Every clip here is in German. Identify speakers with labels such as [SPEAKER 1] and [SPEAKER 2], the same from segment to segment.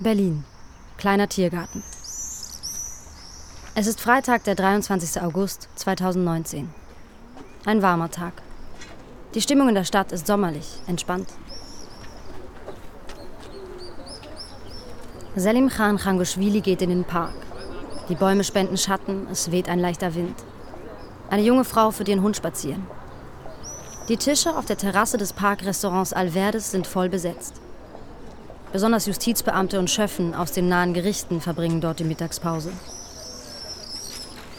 [SPEAKER 1] Berlin. Kleiner Tiergarten. Es ist Freitag, der 23. August 2019. Ein warmer Tag. Die Stimmung in der Stadt ist sommerlich, entspannt. Selim Khan Khangoshvili geht in den Park. Die Bäume spenden Schatten, es weht ein leichter Wind. Eine junge Frau führt ihren Hund spazieren. Die Tische auf der Terrasse des Parkrestaurants Alverdes sind voll besetzt. Besonders Justizbeamte und Schöffen aus den nahen Gerichten verbringen dort die Mittagspause.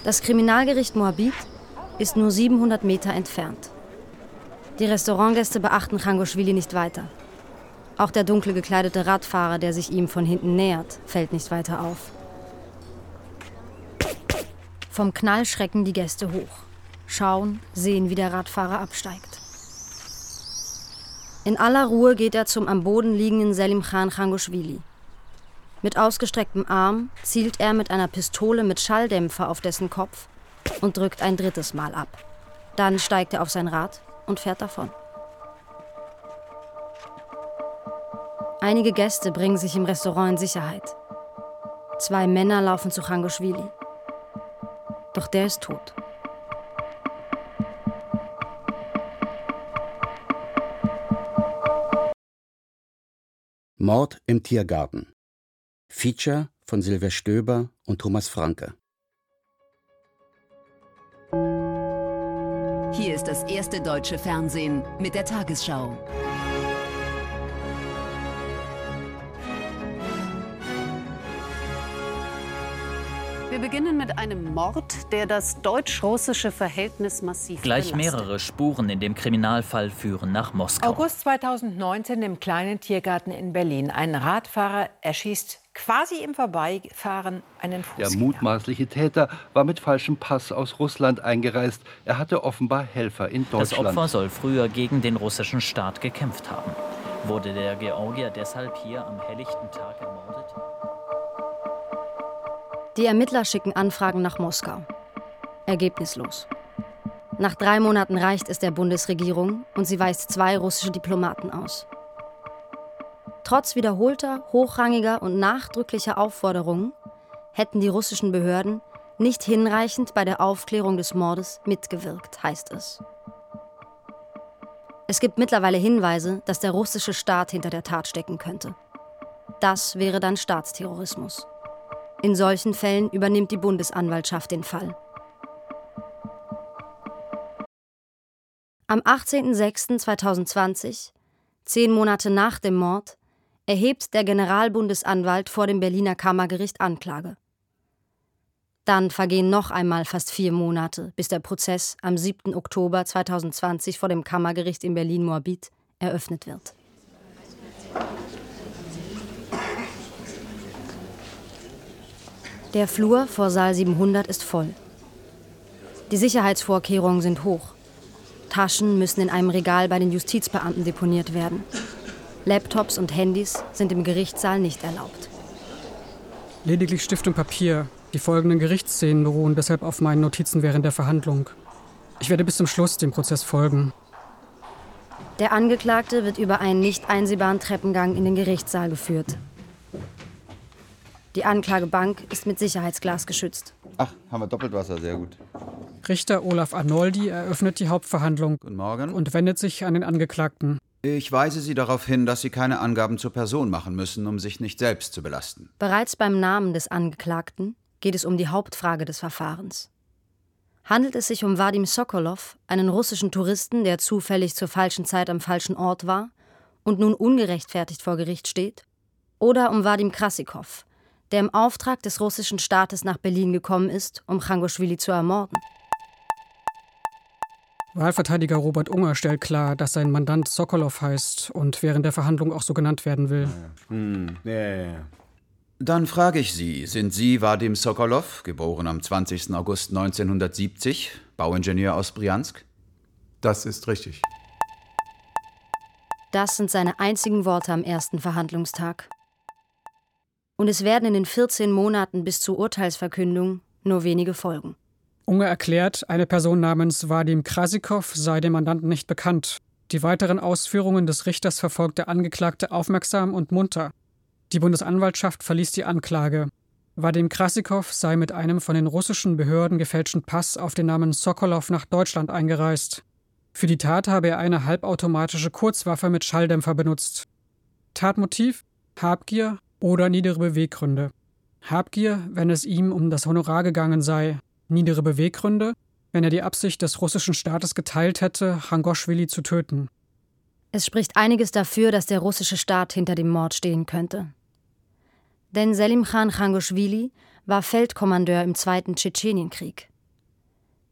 [SPEAKER 1] Das Kriminalgericht Moabit ist nur 700 Meter entfernt. Die Restaurantgäste beachten Changoschwili nicht weiter. Auch der dunkel gekleidete Radfahrer, der sich ihm von hinten nähert, fällt nicht weiter auf. Vom Knall schrecken die Gäste hoch. Schauen, sehen, wie der Radfahrer absteigt. In aller Ruhe geht er zum am Boden liegenden Selim Khan Khangoshvili. Mit ausgestrecktem Arm zielt er mit einer Pistole mit Schalldämpfer auf dessen Kopf und drückt ein drittes Mal ab. Dann steigt er auf sein Rad und fährt davon. Einige Gäste bringen sich im Restaurant in Sicherheit. Zwei Männer laufen zu Khangoshvili. Doch der ist tot.
[SPEAKER 2] Mord im Tiergarten. Feature von Silvia Stöber und Thomas Franke.
[SPEAKER 3] Hier ist das erste deutsche Fernsehen mit der Tagesschau. Wir beginnen mit einem Mord, der das deutsch-russische Verhältnis massiv
[SPEAKER 4] Gleich
[SPEAKER 3] belastet.
[SPEAKER 4] mehrere Spuren in dem Kriminalfall führen nach Moskau.
[SPEAKER 5] August 2019 im kleinen Tiergarten in Berlin. Ein Radfahrer erschießt quasi im Vorbeifahren einen
[SPEAKER 6] Der
[SPEAKER 5] Fußgänger.
[SPEAKER 6] mutmaßliche Täter war mit falschem Pass aus Russland eingereist. Er hatte offenbar Helfer in
[SPEAKER 4] Das
[SPEAKER 6] Deutschland.
[SPEAKER 4] Opfer soll früher gegen den russischen Staat gekämpft haben. Wurde der Georgier deshalb hier am helllichten Tag ermordet?
[SPEAKER 1] Die Ermittler schicken Anfragen nach Moskau. Ergebnislos. Nach drei Monaten reicht es der Bundesregierung und sie weist zwei russische Diplomaten aus. Trotz wiederholter, hochrangiger und nachdrücklicher Aufforderungen hätten die russischen Behörden nicht hinreichend bei der Aufklärung des Mordes mitgewirkt, heißt es. Es gibt mittlerweile Hinweise, dass der russische Staat hinter der Tat stecken könnte. Das wäre dann Staatsterrorismus. In solchen Fällen übernimmt die Bundesanwaltschaft den Fall. Am 18.06.2020, zehn Monate nach dem Mord, erhebt der Generalbundesanwalt vor dem Berliner Kammergericht Anklage. Dann vergehen noch einmal fast vier Monate, bis der Prozess am 7. Oktober 2020 vor dem Kammergericht in Berlin-Moabit eröffnet wird. Der Flur vor Saal 700 ist voll. Die Sicherheitsvorkehrungen sind hoch. Taschen müssen in einem Regal bei den Justizbeamten deponiert werden. Laptops und Handys sind im Gerichtssaal nicht erlaubt.
[SPEAKER 7] Lediglich Stift und Papier. Die folgenden Gerichtsszenen beruhen deshalb auf meinen Notizen während der Verhandlung. Ich werde bis zum Schluss dem Prozess folgen.
[SPEAKER 1] Der Angeklagte wird über einen nicht einsehbaren Treppengang in den Gerichtssaal geführt. Die Anklagebank ist mit Sicherheitsglas geschützt.
[SPEAKER 8] Ach, haben wir Doppeltwasser, sehr gut.
[SPEAKER 7] Richter Olaf Arnoldi eröffnet die Hauptverhandlung
[SPEAKER 8] Guten Morgen.
[SPEAKER 7] und wendet sich an den Angeklagten.
[SPEAKER 8] Ich weise Sie darauf hin, dass Sie keine Angaben zur Person machen müssen, um sich nicht selbst zu belasten.
[SPEAKER 1] Bereits beim Namen des Angeklagten geht es um die Hauptfrage des Verfahrens. Handelt es sich um Vadim Sokolov, einen russischen Touristen, der zufällig zur falschen Zeit am falschen Ort war und nun ungerechtfertigt vor Gericht steht? Oder um Vadim Krasikov, der im Auftrag des russischen Staates nach Berlin gekommen ist, um Changoschwili zu ermorden?
[SPEAKER 7] Wahlverteidiger Robert Unger stellt klar, dass sein Mandant Sokolov heißt und während der Verhandlung auch so genannt werden will.
[SPEAKER 8] Dann frage ich Sie, sind Sie Vadim Sokolov, geboren am 20. August 1970, Bauingenieur aus Briansk?
[SPEAKER 9] Das ist richtig.
[SPEAKER 1] Das sind seine einzigen Worte am ersten Verhandlungstag. Und es werden in den 14 Monaten bis zur Urteilsverkündung nur wenige folgen.
[SPEAKER 7] Unger erklärt, eine Person namens Vadim Krasikov sei dem Mandanten nicht bekannt. Die weiteren Ausführungen des Richters verfolgt der Angeklagte aufmerksam und munter. Die Bundesanwaltschaft verließ die Anklage. Vadim Krasikow sei mit einem von den russischen Behörden gefälschten Pass auf den Namen Sokolov nach Deutschland eingereist. Für die Tat habe er eine halbautomatische Kurzwaffe mit Schalldämpfer benutzt. Tatmotiv? Habgier oder niedere Beweggründe. Habgier, wenn es ihm um das Honorar gegangen sei. Niedere Beweggründe, wenn er die Absicht des russischen Staates geteilt hätte, Changoschwili zu töten.
[SPEAKER 1] Es spricht einiges dafür, dass der russische Staat hinter dem Mord stehen könnte. Denn Selim Khan Changoschwili war Feldkommandeur im Zweiten Tschetschenienkrieg.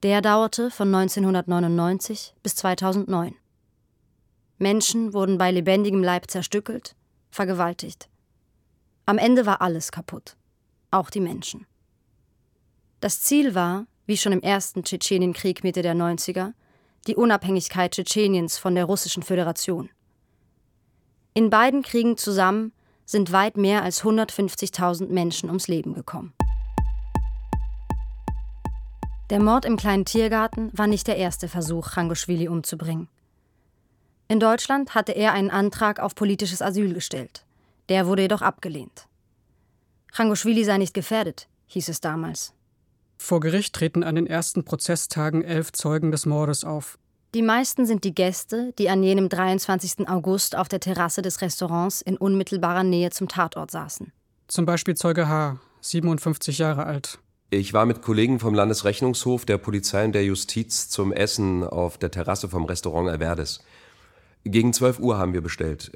[SPEAKER 1] Der dauerte von 1999 bis 2009. Menschen wurden bei lebendigem Leib zerstückelt, vergewaltigt. Am Ende war alles kaputt, auch die Menschen. Das Ziel war, wie schon im ersten Tschetschenienkrieg Mitte der 90er, die Unabhängigkeit Tschetscheniens von der Russischen Föderation. In beiden Kriegen zusammen sind weit mehr als 150.000 Menschen ums Leben gekommen. Der Mord im kleinen Tiergarten war nicht der erste Versuch, Changoschwili umzubringen. In Deutschland hatte er einen Antrag auf politisches Asyl gestellt. Der wurde jedoch abgelehnt. Changoschwili sei nicht gefährdet, hieß es damals.
[SPEAKER 7] Vor Gericht treten an den ersten Prozesstagen elf Zeugen des Mordes auf.
[SPEAKER 1] Die meisten sind die Gäste, die an jenem 23. August auf der Terrasse des Restaurants in unmittelbarer Nähe zum Tatort saßen.
[SPEAKER 7] Zum Beispiel Zeuge H., 57 Jahre alt.
[SPEAKER 10] Ich war mit Kollegen vom Landesrechnungshof, der Polizei und der Justiz zum Essen auf der Terrasse vom Restaurant Alverdes. Gegen 12 Uhr haben wir bestellt.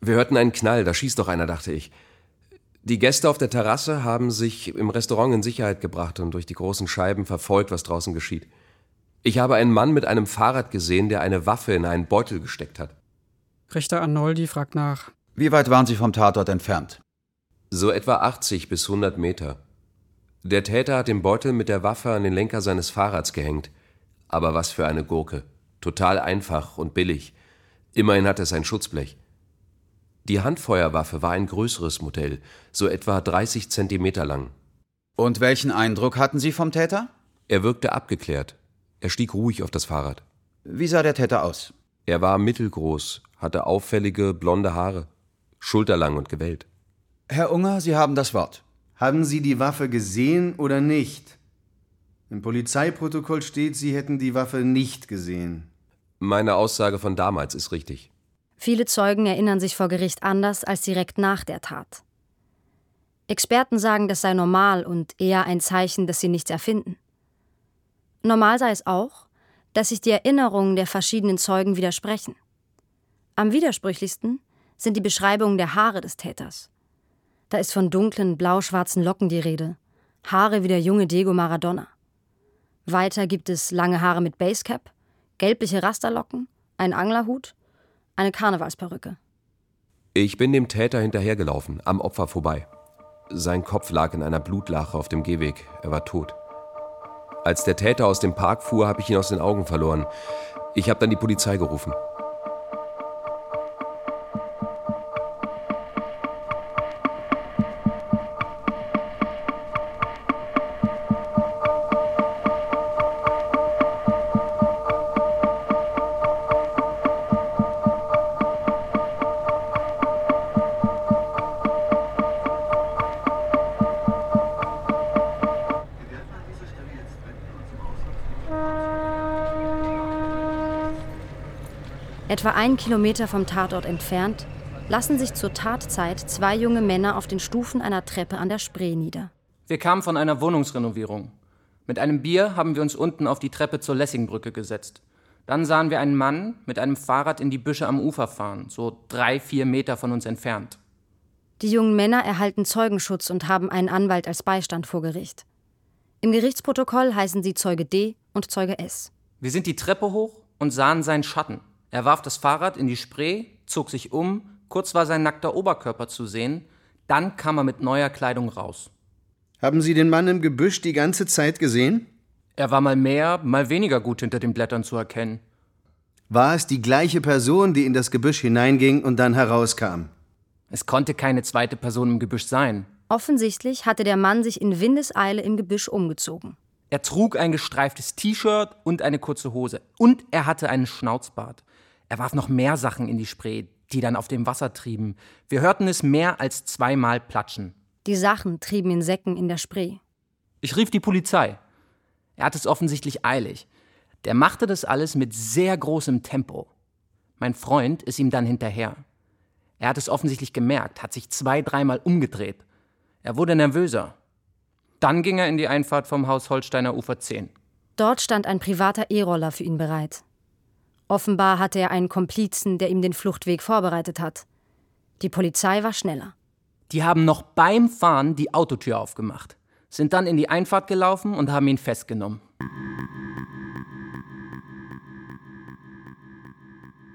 [SPEAKER 10] Wir hörten einen Knall, da schießt doch einer, dachte ich. Die Gäste auf der Terrasse haben sich im Restaurant in Sicherheit gebracht und durch die großen Scheiben verfolgt, was draußen geschieht. Ich habe einen Mann mit einem Fahrrad gesehen, der eine Waffe in einen Beutel gesteckt hat.
[SPEAKER 7] Richter Arnoldi fragt nach.
[SPEAKER 8] Wie weit waren Sie vom Tatort entfernt?
[SPEAKER 10] So etwa 80 bis 100 Meter. Der Täter hat den Beutel mit der Waffe an den Lenker seines Fahrrads gehängt. Aber was für eine Gurke. Total einfach und billig. Immerhin hat es ein Schutzblech. Die Handfeuerwaffe war ein größeres Modell, so etwa 30 Zentimeter lang.
[SPEAKER 8] Und welchen Eindruck hatten Sie vom Täter?
[SPEAKER 10] Er wirkte abgeklärt. Er stieg ruhig auf das Fahrrad.
[SPEAKER 8] Wie sah der Täter aus?
[SPEAKER 10] Er war mittelgroß, hatte auffällige blonde Haare, schulterlang und gewellt.
[SPEAKER 8] Herr Unger, Sie haben das Wort.
[SPEAKER 11] Haben Sie die Waffe gesehen oder nicht? Im Polizeiprotokoll steht, Sie hätten die Waffe nicht gesehen.
[SPEAKER 10] Meine Aussage von damals ist richtig.
[SPEAKER 1] Viele Zeugen erinnern sich vor Gericht anders als direkt nach der Tat. Experten sagen, das sei normal und eher ein Zeichen, dass sie nichts erfinden. Normal sei es auch, dass sich die Erinnerungen der verschiedenen Zeugen widersprechen. Am widersprüchlichsten sind die Beschreibungen der Haare des Täters. Da ist von dunklen, blau-schwarzen Locken die Rede, Haare wie der junge Diego Maradona. Weiter gibt es lange Haare mit Basecap, gelbliche Rasterlocken, einen Anglerhut eine Karnevalsperücke.
[SPEAKER 10] Ich bin dem Täter hinterhergelaufen, am Opfer vorbei. Sein Kopf lag in einer Blutlache auf dem Gehweg. Er war tot. Als der Täter aus dem Park fuhr, habe ich ihn aus den Augen verloren. Ich habe dann die Polizei gerufen.
[SPEAKER 1] Etwa einen Kilometer vom Tatort entfernt lassen sich zur Tatzeit zwei junge Männer auf den Stufen einer Treppe an der Spree nieder.
[SPEAKER 12] Wir kamen von einer Wohnungsrenovierung. Mit einem Bier haben wir uns unten auf die Treppe zur Lessingbrücke gesetzt. Dann sahen wir einen Mann mit einem Fahrrad in die Büsche am Ufer fahren, so drei, vier Meter von uns entfernt.
[SPEAKER 1] Die jungen Männer erhalten Zeugenschutz und haben einen Anwalt als Beistand vor Gericht. Im Gerichtsprotokoll heißen sie Zeuge D und Zeuge S.
[SPEAKER 12] Wir sind die Treppe hoch und sahen seinen Schatten. Er warf das Fahrrad in die Spree, zog sich um, kurz war sein nackter Oberkörper zu sehen, dann kam er mit neuer Kleidung raus.
[SPEAKER 11] Haben Sie den Mann im Gebüsch die ganze Zeit gesehen?
[SPEAKER 12] Er war mal mehr, mal weniger gut hinter den Blättern zu erkennen.
[SPEAKER 11] War es die gleiche Person, die in das Gebüsch hineinging und dann herauskam?
[SPEAKER 12] Es konnte keine zweite Person im Gebüsch sein.
[SPEAKER 1] Offensichtlich hatte der Mann sich in Windeseile im Gebüsch umgezogen.
[SPEAKER 12] Er trug ein gestreiftes T-Shirt und eine kurze Hose. Und er hatte einen Schnauzbart. Er warf noch mehr Sachen in die Spree. die dann auf dem Wasser trieben. Wir hörten es mehr als zweimal platschen.
[SPEAKER 1] Die Sachen trieben in Säcken in der Spree.
[SPEAKER 12] Ich rief die Polizei. Er hat es offensichtlich eilig. Der machte das alles mit sehr großem Tempo. Mein Freund ist ihm dann hinterher. Er hat es offensichtlich gemerkt, hat sich zwei, dreimal umgedreht. Er wurde nervöser. Dann ging er in die Einfahrt vom Haus Holsteiner Ufer 10.
[SPEAKER 1] Dort stand ein privater E-Roller für ihn bereit. Offenbar hatte er einen Komplizen, der ihm den Fluchtweg vorbereitet hat. Die Polizei war schneller.
[SPEAKER 12] Die haben noch beim Fahren die Autotür aufgemacht, sind dann in die Einfahrt gelaufen und haben ihn festgenommen.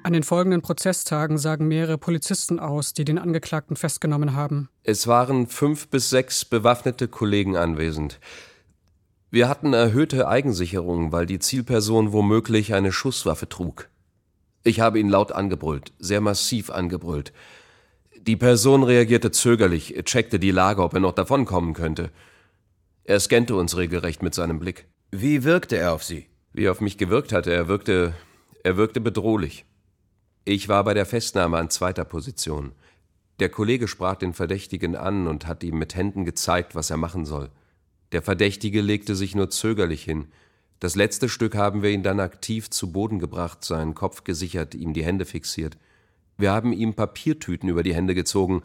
[SPEAKER 7] An den folgenden Prozesstagen sagen mehrere Polizisten aus, die den Angeklagten festgenommen haben.
[SPEAKER 10] Es waren fünf bis sechs bewaffnete Kollegen anwesend. Wir hatten erhöhte Eigensicherung, weil die Zielperson womöglich eine Schusswaffe trug. Ich habe ihn laut angebrüllt, sehr massiv angebrüllt. Die Person reagierte zögerlich, checkte die Lage, ob er noch davonkommen könnte. Er scannte uns regelrecht mit seinem Blick.
[SPEAKER 8] Wie wirkte er auf Sie?
[SPEAKER 10] Wie er auf mich gewirkt hatte, er wirkte, er wirkte bedrohlich. Ich war bei der Festnahme an zweiter Position. Der Kollege sprach den Verdächtigen an und hat ihm mit Händen gezeigt, was er machen soll. Der Verdächtige legte sich nur zögerlich hin. Das letzte Stück haben wir ihn dann aktiv zu Boden gebracht, seinen Kopf gesichert, ihm die Hände fixiert. Wir haben ihm Papiertüten über die Hände gezogen,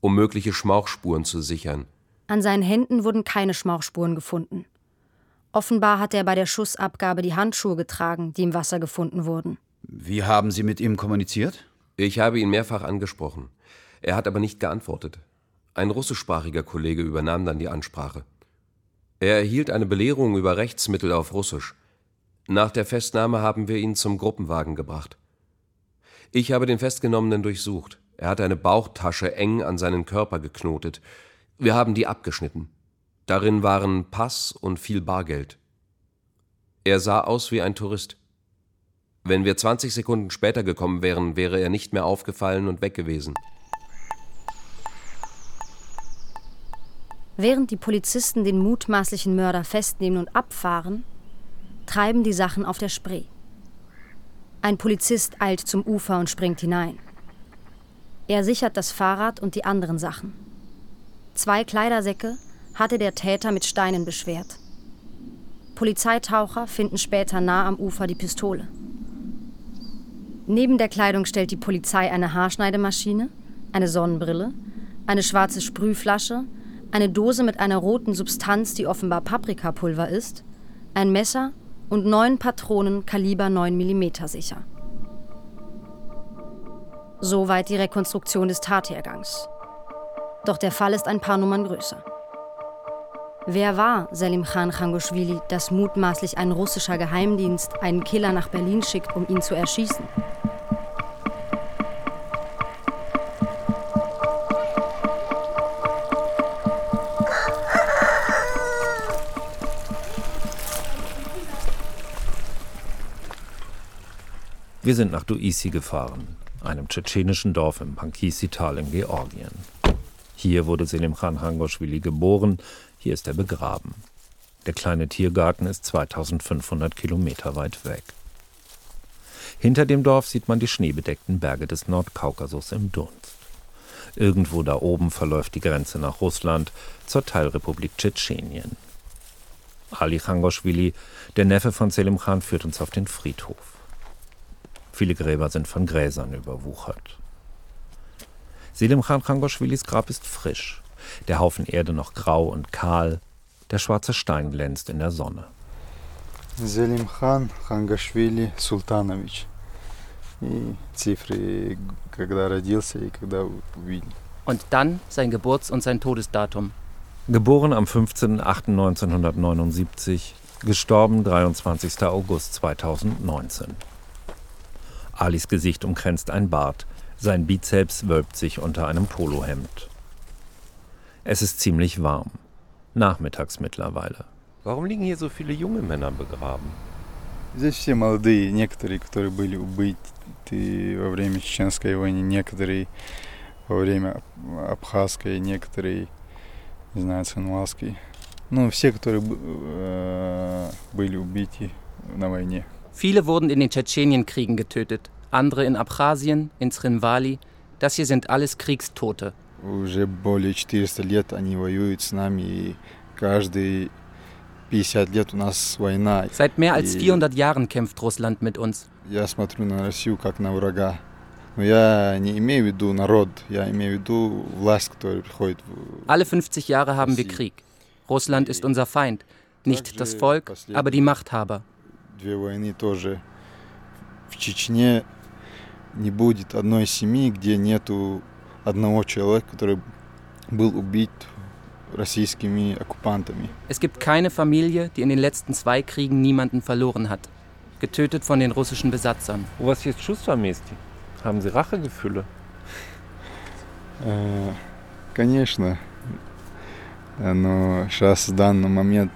[SPEAKER 10] um mögliche Schmauchspuren zu sichern.
[SPEAKER 1] An seinen Händen wurden keine Schmauchspuren gefunden. Offenbar hat er bei der Schussabgabe die Handschuhe getragen, die im Wasser gefunden wurden.
[SPEAKER 8] Wie haben Sie mit ihm kommuniziert?
[SPEAKER 10] Ich habe ihn mehrfach angesprochen. Er hat aber nicht geantwortet. Ein russischsprachiger Kollege übernahm dann die Ansprache. Er erhielt eine Belehrung über Rechtsmittel auf Russisch. Nach der Festnahme haben wir ihn zum Gruppenwagen gebracht. Ich habe den Festgenommenen durchsucht. Er hatte eine Bauchtasche eng an seinen Körper geknotet. Wir haben die abgeschnitten. Darin waren Pass und viel Bargeld. Er sah aus wie ein Tourist. Wenn wir 20 Sekunden später gekommen wären, wäre er nicht mehr aufgefallen und weg gewesen.
[SPEAKER 1] Während die Polizisten den mutmaßlichen Mörder festnehmen und abfahren, treiben die Sachen auf der Spree. Ein Polizist eilt zum Ufer und springt hinein. Er sichert das Fahrrad und die anderen Sachen. Zwei Kleidersäcke hatte der Täter mit Steinen beschwert. Polizeitaucher finden später nah am Ufer die Pistole. Neben der Kleidung stellt die Polizei eine Haarschneidemaschine, eine Sonnenbrille, eine schwarze Sprühflasche, eine Dose mit einer roten Substanz, die offenbar Paprikapulver ist, ein Messer und neun Patronen Kaliber 9 mm sicher. Soweit die Rekonstruktion des Tathergangs. Doch der Fall ist ein paar Nummern größer. Wer war Selim Khan Khangoshvili, dass mutmaßlich ein russischer Geheimdienst einen Killer nach Berlin schickt, um ihn zu erschießen?
[SPEAKER 13] Wir sind nach Duisi gefahren, einem tschetschenischen Dorf im Pankisi-Tal in Georgien. Hier wurde Selim Khan Hangoshvili geboren, hier ist er begraben. Der kleine Tiergarten ist 2500 Kilometer weit weg. Hinter dem Dorf sieht man die schneebedeckten Berge des Nordkaukasus im Dunst. Irgendwo da oben verläuft die Grenze nach Russland zur Teilrepublik Tschetschenien. Ali Khangoshvili, der Neffe von Selim Khan, führt uns auf den Friedhof. Viele Gräber sind von Gräsern überwuchert. Selim Khan Khangoschwilis Grab ist frisch, der Haufen Erde noch grau und kahl, der schwarze Stein glänzt in der Sonne.
[SPEAKER 14] Selim Khan Khangoschwili Sultanovic.
[SPEAKER 12] Und dann sein Geburts- und sein Todesdatum.
[SPEAKER 13] Geboren am 15.08.1979, gestorben 23. August 2019. Alis Gesicht umkränzt ein Bart, sein Bizeps wölbt sich unter einem Polohemd. Es ist ziemlich warm. Nachmittags mittlerweile. Warum liegen hier so viele junge Männer begraben?
[SPEAKER 14] Здесь все молодые, некоторые, которые были убиты во время Чеченской войны, некоторые во время Абхазской, некоторые, не знаю, Цинвалской. Ну, все, которые э, были убиты на войне.
[SPEAKER 12] Viele wurden in den Tschetschenienkriegen getötet, andere in Abchasien, in Srinvali, Das hier sind alles Kriegstote.
[SPEAKER 14] Уже более 400 лет они воюют с нами, и каждые 50 лет у нас война.
[SPEAKER 12] Seit mehr als
[SPEAKER 14] И
[SPEAKER 12] 400 Jahren kämpft Russland mit uns.
[SPEAKER 14] Я смотрю на Россию как на врага. Но я не имею в виду народ, я имею в виду власть, которая приходит. в-
[SPEAKER 12] Alle 50 Jahre haben wir Krieg. Russland ist unser Feind. Nicht das Volk, aber die Machthaber.
[SPEAKER 14] Две войны тоже. В Чечне не будет одной семьи, где нету одного человека, который был убит российскими оккупантами.
[SPEAKER 12] Es gibt keine Familie, die in den letzten zwei Kriegen niemanden verloren hat. Getötet von den russischen Besatzern.
[SPEAKER 13] У вас есть чувства мести? Haben Sie Rachegefühle?
[SPEAKER 14] Э, Конечно. Э, Но сейчас в данный момент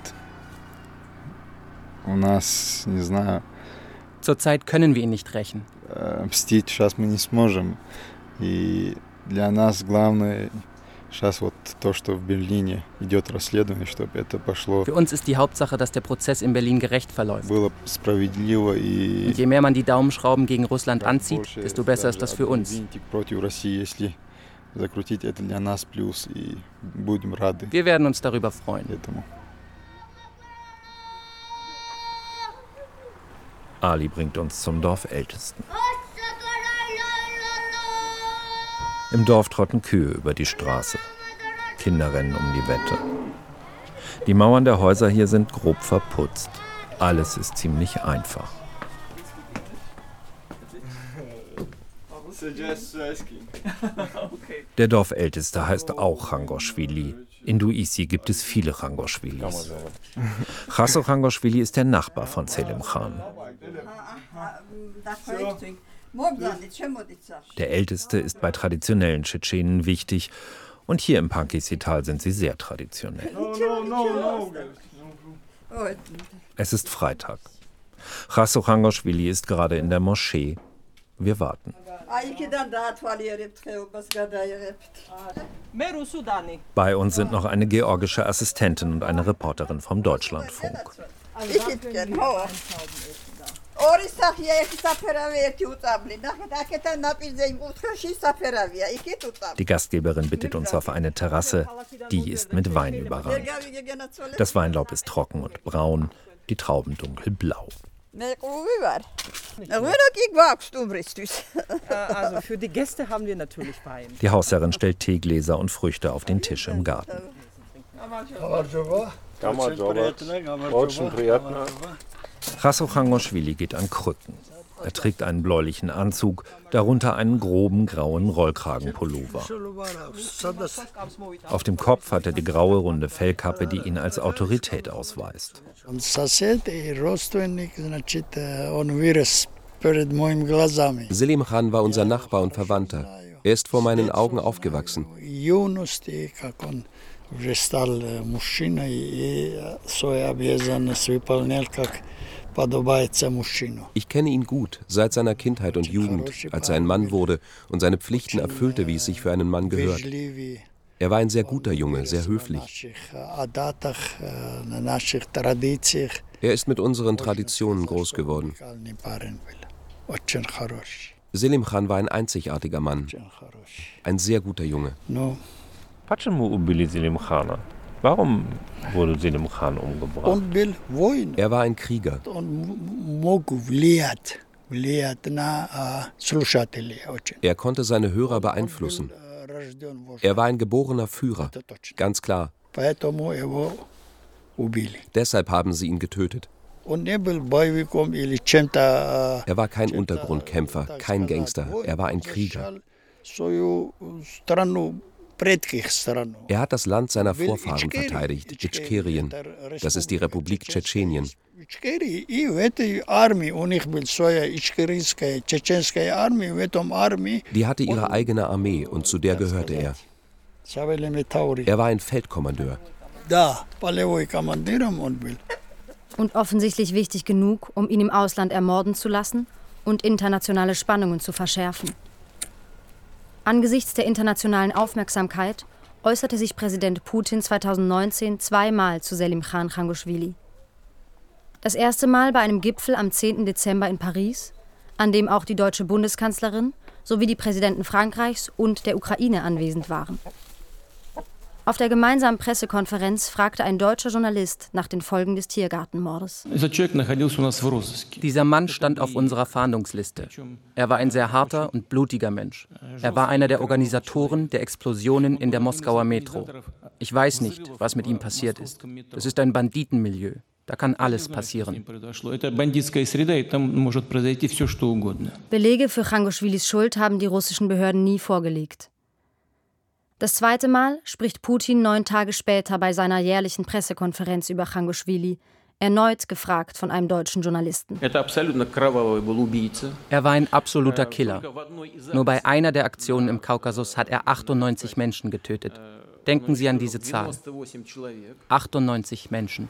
[SPEAKER 14] у нас, не знаю,
[SPEAKER 12] Zurzeit können wir ihn nicht rächen.
[SPEAKER 14] Э, мстить сейчас мы не сможем. И для нас главное сейчас вот то, что в Берлине идет расследование, чтобы это пошло,
[SPEAKER 12] Für uns ist die Hauptsache, dass der Prozess in Berlin gerecht verläuft.
[SPEAKER 14] было справедливо и
[SPEAKER 12] Und je mehr man die Daumenschrauben gegen Russland anzieht, desto besser ist das für uns.
[SPEAKER 14] против России, если закрутить это для нас плюс, и будем рады
[SPEAKER 12] Wir werden uns darüber freuen.
[SPEAKER 14] этому.
[SPEAKER 13] Ali bringt uns zum Dorfältesten. Im Dorf trotten Kühe über die Straße. Kinder rennen um die Wette. Die Mauern der Häuser hier sind grob verputzt. Alles ist ziemlich einfach. Der Dorfälteste heißt auch Changoschwili. In Duisi gibt es viele Changoschwilis. Chasso Changoschwili ist der Nachbar von Selim Khan. Der Älteste ist bei traditionellen Tschetschenen wichtig. Und hier im Pankisital sind sie sehr traditionell. Es ist Freitag. Chasso Changoschwili ist gerade in der Moschee. Wir warten. Bei uns sind noch eine georgische Assistentin und eine Reporterin vom Deutschlandfunk. Die Gastgeberin bittet uns auf eine Terrasse, die ist mit Wein überrannt. Das Weinlaub ist trocken und braun, die Trauben dunkelblau.
[SPEAKER 15] Also für die Gäste haben wir natürlich Wein.
[SPEAKER 13] Die Hausherrin stellt Teegläser und Früchte auf den Tisch im Garten. Rasochangoschwili geht an Krücken. Er trägt einen bläulichen Anzug, darunter einen groben grauen Rollkragenpullover. Auf dem Kopf hat er die graue runde Fellkappe, die ihn als Autorität ausweist.
[SPEAKER 10] Selim Khan war unser Nachbar und Verwandter. Er ist vor meinen Augen aufgewachsen.
[SPEAKER 16] Юности, как он уже стал э, мужчиной и э, свою обязанность выполнял, как подобается мужчину.
[SPEAKER 10] Ich kenne ihn gut, seit seiner Kindheit und Jugend, als er ein Mann wurde und seine Pflichten erfüllte, wie es sich für einen Mann gehört.
[SPEAKER 16] Вежливый
[SPEAKER 10] Er war ein sehr guter Junge, sehr höflich.
[SPEAKER 16] в адатах, э, на наших традициях.
[SPEAKER 10] Er ist mit unseren Traditionen groß geworden.
[SPEAKER 16] Уникальный парень был, очень хороший.
[SPEAKER 10] Selim Khan war ein einzigartiger Mann, ein sehr guter Junge.
[SPEAKER 16] Ну,
[SPEAKER 13] Почему убили Selim Khana? Warum wurde Selim Khan umgebracht?
[SPEAKER 10] Er war ein Krieger. Er konnte seine Hörer beeinflussen. Er war ein geborener Führer, ganz klar. Deshalb haben sie ihn getötet. Er war kein Untergrundkämpfer, kein Gangster, er war ein Krieger. Er hat das Land seiner Vorfahren verteidigt, Itschkerien. Das ist die Republik Tschetschenien. Die hatte ihre eigene Armee und zu der gehörte er. Er war ein Feldkommandeur.
[SPEAKER 1] Und offensichtlich wichtig genug, um ihn im Ausland ermorden zu lassen und internationale Spannungen zu verschärfen. Angesichts der internationalen Aufmerksamkeit äußerte sich Präsident Putin 2019 zweimal zu Selim Khan Changoschwili. Das erste Mal bei einem Gipfel am 10. Dezember in Paris, an dem auch die deutsche Bundeskanzlerin sowie die Präsidenten Frankreichs und der Ukraine anwesend waren. Auf der gemeinsamen Pressekonferenz fragte ein deutscher Journalist nach den Folgen des Tiergartenmordes.
[SPEAKER 12] Dieser Mann stand auf unserer Fahndungsliste. Er war ein sehr harter und blutiger Mensch. Er war einer der Organisatoren der Explosionen in der Moskauer Metro. Ich weiß nicht, was mit ihm passiert ist. Es ist ein Banditenmilieu. Da kann alles passieren.
[SPEAKER 1] Belege für Changoschwilis Schuld haben die russischen Behörden nie vorgelegt. Das zweite Mal spricht Putin neun Tage später bei seiner jährlichen Pressekonferenz über Changoschwili, erneut gefragt von einem deutschen Journalisten.
[SPEAKER 12] Er war ein absoluter Killer. Nur bei einer der Aktionen im Kaukasus hat er 98 Menschen getötet. Denken Sie an diese Zahl. 98 Menschen.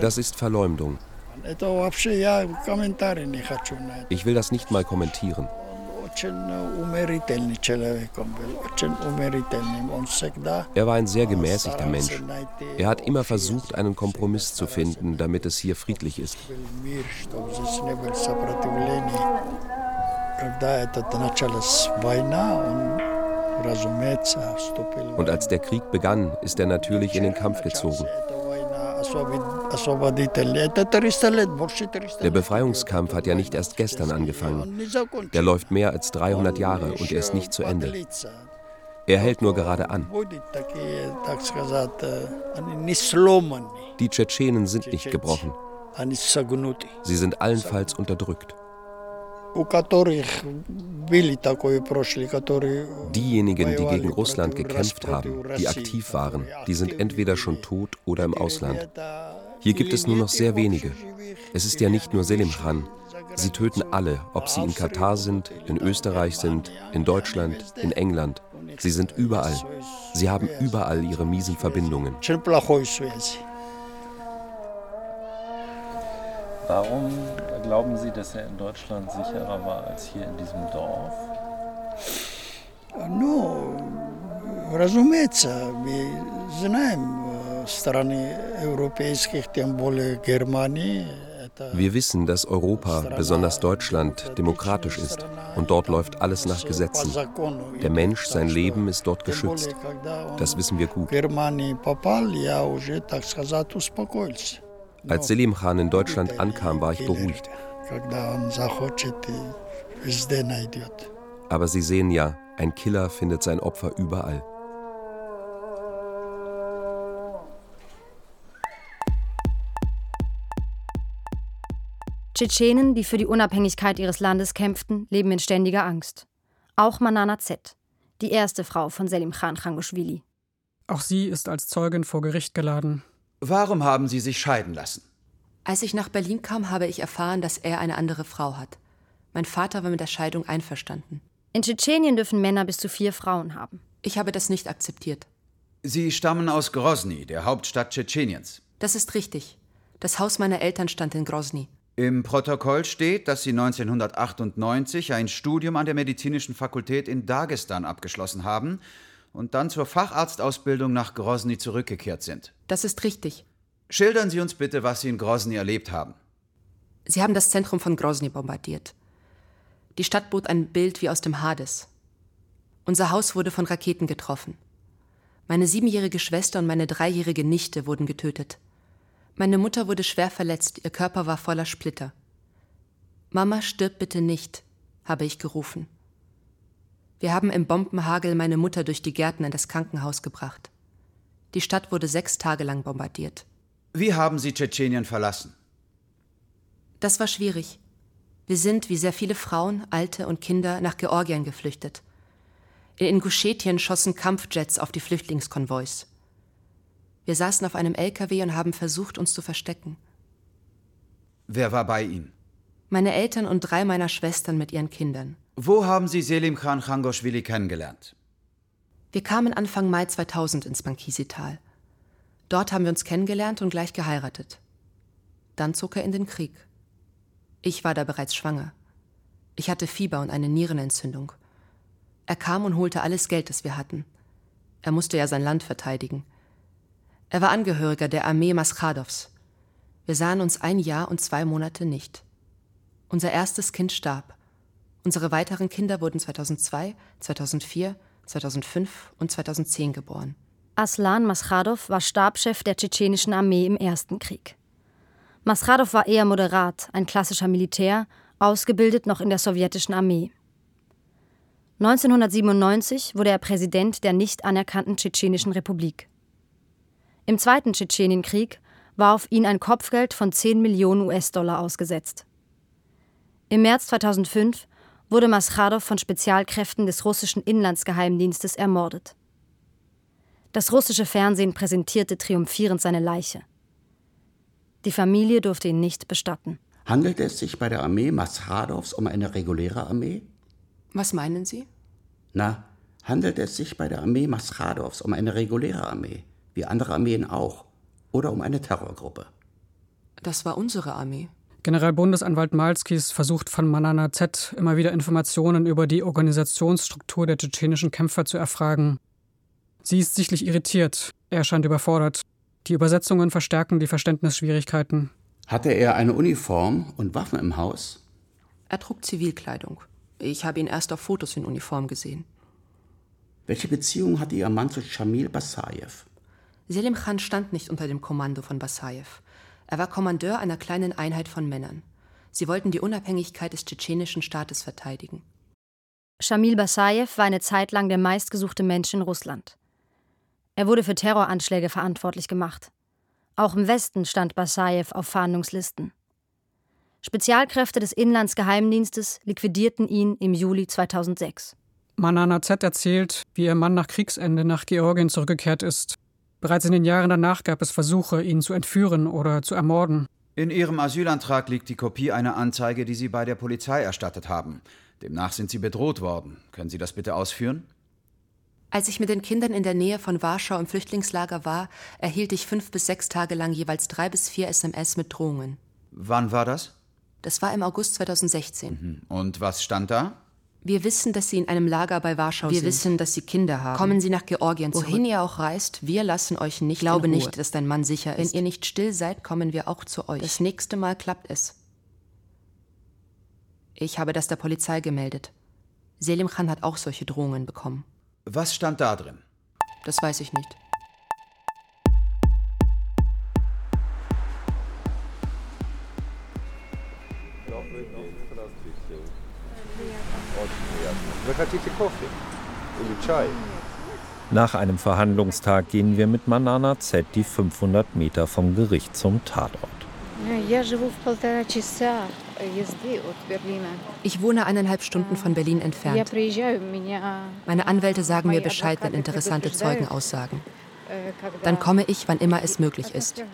[SPEAKER 10] Das ist Verleumdung. Ich will das nicht mal kommentieren. Er war ein sehr gemäßigter Mensch. Er hat immer versucht, einen Kompromiss zu finden, damit es hier friedlich ist. Und als der Krieg begann, ist er natürlich in den Kampf gezogen. Der Befreiungskampf hat ja nicht erst gestern angefangen. Der läuft mehr als 300 Jahre und er ist nicht zu Ende. Er hält nur gerade an. Die Tschetschenen sind nicht gebrochen. Sie sind allenfalls unterdrückt. Diejenigen, die gegen Russland gekämpft haben, die aktiv waren, die sind entweder schon tot oder im Ausland. Hier gibt es nur noch sehr wenige. Es ist ja nicht nur Selim Khan. Sie töten alle, ob sie in Katar sind, in Österreich sind, in Deutschland, in England. Sie sind überall. Sie haben überall ihre miesen Verbindungen.
[SPEAKER 13] Warum glauben Sie, dass er in Deutschland sicherer war als hier in diesem Dorf?
[SPEAKER 16] Ну, разумеется, мы знаем страны европейских, тем более Германии.
[SPEAKER 10] Wir wissen, dass Europa, besonders Deutschland, demokratisch ist und dort läuft alles nach Gesetzen. Der Mensch, sein Leben ist dort geschützt. Das wissen wir gut. Als Selim Khan in Deutschland ankam, war ich beruhigt. Aber Sie sehen ja, ein Killer findet sein Opfer überall.
[SPEAKER 1] Tschetschenen, die für die Unabhängigkeit ihres Landes kämpften, leben in ständiger Angst. Auch Manana Z., die erste Frau von Selim Khan Changoschwili.
[SPEAKER 7] Auch sie ist als Zeugin vor Gericht geladen.
[SPEAKER 8] Warum haben Sie sich scheiden lassen?
[SPEAKER 17] Als ich nach Berlin kam, habe ich erfahren, dass er eine andere Frau hat. Mein Vater war mit der Scheidung einverstanden.
[SPEAKER 1] In Tschetschenien dürfen Männer bis zu vier Frauen haben.
[SPEAKER 17] Ich habe das nicht akzeptiert.
[SPEAKER 8] Sie stammen aus Grosny, der Hauptstadt Tschetscheniens.
[SPEAKER 17] Das ist richtig. Das Haus meiner Eltern stand in Grosny.
[SPEAKER 8] Im Protokoll steht, dass Sie 1998 ein Studium an der Medizinischen Fakultät in Dagestan abgeschlossen haben und dann zur Facharztausbildung nach Grosny zurückgekehrt sind.
[SPEAKER 17] Das ist richtig.
[SPEAKER 8] Schildern Sie uns bitte, was Sie in Grosny erlebt haben.
[SPEAKER 17] Sie haben das Zentrum von Grosny bombardiert. Die Stadt bot ein Bild wie aus dem Hades. Unser Haus wurde von Raketen getroffen. Meine siebenjährige Schwester und meine dreijährige Nichte wurden getötet. Meine Mutter wurde schwer verletzt, ihr Körper war voller Splitter. Mama, stirb bitte nicht, habe ich gerufen. Wir haben im Bombenhagel meine Mutter durch die Gärten in das Krankenhaus gebracht. Die Stadt wurde sechs Tage lang bombardiert.
[SPEAKER 8] Wie haben Sie Tschetschenien verlassen?
[SPEAKER 17] Das war schwierig. Wir sind, wie sehr viele Frauen, Alte und Kinder, nach Georgien geflüchtet. In Ingushetien schossen Kampfjets auf die Flüchtlingskonvois. Wir saßen auf einem LKW und haben versucht, uns zu verstecken.
[SPEAKER 8] Wer war bei Ihnen?
[SPEAKER 17] Meine Eltern und drei meiner Schwestern mit ihren Kindern.
[SPEAKER 8] Wo haben Sie Selim Khan Changoschwili kennengelernt?
[SPEAKER 17] Wir kamen Anfang Mai 2000 ins Bankisital. Dort haben wir uns kennengelernt und gleich geheiratet. Dann zog er in den Krieg. Ich war da bereits schwanger. Ich hatte Fieber und eine Nierenentzündung. Er kam und holte alles Geld, das wir hatten. Er musste ja sein Land verteidigen. Er war Angehöriger der Armee Maschadows. Wir sahen uns ein Jahr und zwei Monate nicht. Unser erstes Kind starb. Unsere weiteren Kinder wurden 2002, 2004, 2005 und 2010 geboren.
[SPEAKER 1] Aslan Maschadow war Stabschef der tschetschenischen Armee im Ersten Krieg. Maschadow war eher moderat, ein klassischer Militär, ausgebildet noch in der sowjetischen Armee. 1997 wurde er Präsident der nicht anerkannten Tschetschenischen Republik. Im Zweiten Tschetschenienkrieg war auf ihn ein Kopfgeld von 10 Millionen US-Dollar ausgesetzt. Im März 2005 wurde Maschadow von Spezialkräften des russischen Inlandsgeheimdienstes ermordet. Das russische Fernsehen präsentierte triumphierend seine Leiche. Die Familie durfte ihn nicht bestatten.
[SPEAKER 2] Handelt es sich bei der Armee Maschadows um eine reguläre Armee?
[SPEAKER 17] Was meinen Sie?
[SPEAKER 2] Na, handelt es sich bei der Armee Maschadows um eine reguläre Armee, wie andere Armeen auch, oder um eine Terrorgruppe?
[SPEAKER 17] Das war unsere Armee.
[SPEAKER 7] Generalbundesanwalt Malskis versucht von Manana Z immer wieder Informationen über die Organisationsstruktur der tschetschenischen Kämpfer zu erfragen. Sie ist sichtlich irritiert, er scheint überfordert. Die Übersetzungen verstärken die Verständnisschwierigkeiten.
[SPEAKER 2] Hatte er eine Uniform und Waffen im Haus?
[SPEAKER 17] Er trug Zivilkleidung. Ich habe ihn erst auf Fotos in Uniform gesehen.
[SPEAKER 2] Welche Beziehung hatte Ihr Mann zu Shamil Basayev?
[SPEAKER 17] Selim Khan stand nicht unter dem Kommando von Basayev. Er war Kommandeur einer kleinen Einheit von Männern. Sie wollten die Unabhängigkeit des tschetschenischen Staates verteidigen.
[SPEAKER 1] Shamil Basayev war eine Zeit lang der meistgesuchte Mensch in Russland. Er wurde für Terroranschläge verantwortlich gemacht. Auch im Westen stand Basayev auf Fahndungslisten. Spezialkräfte des Inlandsgeheimdienstes liquidierten ihn im Juli 2006.
[SPEAKER 7] Manana Z erzählt, wie ihr Mann nach Kriegsende nach Georgien zurückgekehrt ist. Bereits in den Jahren danach gab es Versuche, ihn zu entführen oder zu ermorden.
[SPEAKER 8] In Ihrem Asylantrag liegt die Kopie einer Anzeige, die Sie bei der Polizei erstattet haben. Demnach sind Sie bedroht worden. Können Sie das bitte ausführen?
[SPEAKER 17] Als ich mit den Kindern in der Nähe von Warschau im Flüchtlingslager war, erhielt ich fünf bis sechs Tage lang jeweils drei bis vier SMS mit Drohungen.
[SPEAKER 8] Wann war das?
[SPEAKER 17] Das war im August 2016.
[SPEAKER 8] Und was stand da?
[SPEAKER 17] Wir wissen, dass Sie in einem Lager bei Warschau
[SPEAKER 5] Wir
[SPEAKER 17] sind.
[SPEAKER 5] wissen, dass Sie Kinder haben.
[SPEAKER 17] Kommen Sie nach Georgien zurück.
[SPEAKER 5] Wohin ihr auch reist, wir lassen euch nicht
[SPEAKER 17] Ich glaube
[SPEAKER 5] in Ruhe.
[SPEAKER 17] nicht, dass dein Mann sicher
[SPEAKER 5] Wenn
[SPEAKER 17] ist.
[SPEAKER 5] ihr nicht still seid, kommen wir auch zu euch.
[SPEAKER 17] Das nächste Mal klappt es. Ich habe das der Polizei gemeldet. Selim Khan hat auch solche Drohungen bekommen.
[SPEAKER 8] Was stand da drin?
[SPEAKER 17] Das weiß ich nicht.
[SPEAKER 13] Nach einem Verhandlungstag gehen wir mit Manana Z die 500 Meter vom Gericht zum Tatort.
[SPEAKER 17] Ich wohne eineinhalb Stunden von Berlin entfernt. Meine Anwälte sagen mir Bescheid, wenn interessante Zeugen aussagen. Dann komme ich, wann immer es möglich ist.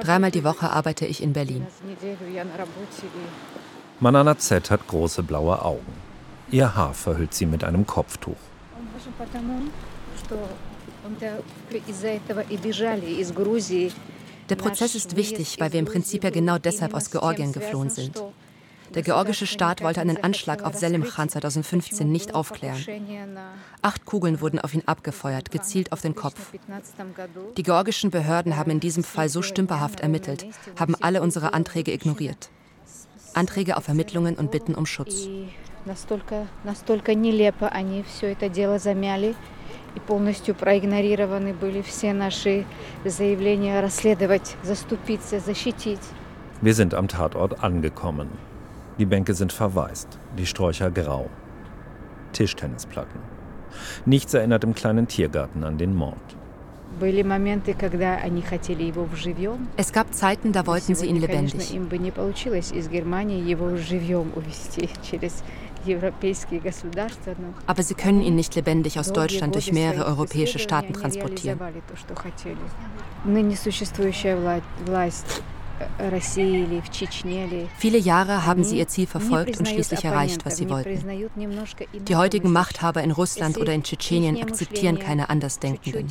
[SPEAKER 17] Dreimal die Woche arbeite ich in Berlin.
[SPEAKER 13] Manana Z hat große blaue Augen. Ihr Haar verhüllt sie mit einem Kopftuch.
[SPEAKER 17] Der Prozess ist wichtig, weil wir im Prinzip ja genau deshalb aus Georgien geflohen sind. Der georgische Staat wollte einen Anschlag auf Selim Khan 2015 nicht aufklären. Acht Kugeln wurden auf ihn abgefeuert, gezielt auf den Kopf. Die georgischen Behörden haben in diesem Fall so stümperhaft ermittelt, haben alle unsere Anträge ignoriert. Anträge auf Ermittlungen und Bitten um Schutz.
[SPEAKER 18] Настолько, настолько нелепо они все это дело замяли, и полностью проигнорированы были все наши заявления расследовать, заступиться, защитить.
[SPEAKER 13] Wir sind am Tatort angekommen. Die Bänke sind verwaist, die Sträucher grau. Tischtennisplatten. Nichts erinnert im kleinen Tiergarten an den Mord.
[SPEAKER 18] Были моменты, когда они хотели его вживьем.
[SPEAKER 17] Es gab Zeiten, da wollten sie ihn lebendig. Aber sie können ihn nicht lebendig aus Deutschland durch mehrere europäische Staaten transportieren. Viele Jahre haben sie ihr Ziel verfolgt und schließlich erreicht, was sie wollten. Die heutigen Machthaber in Russland oder in Tschetschenien akzeptieren keine Andersdenkenden.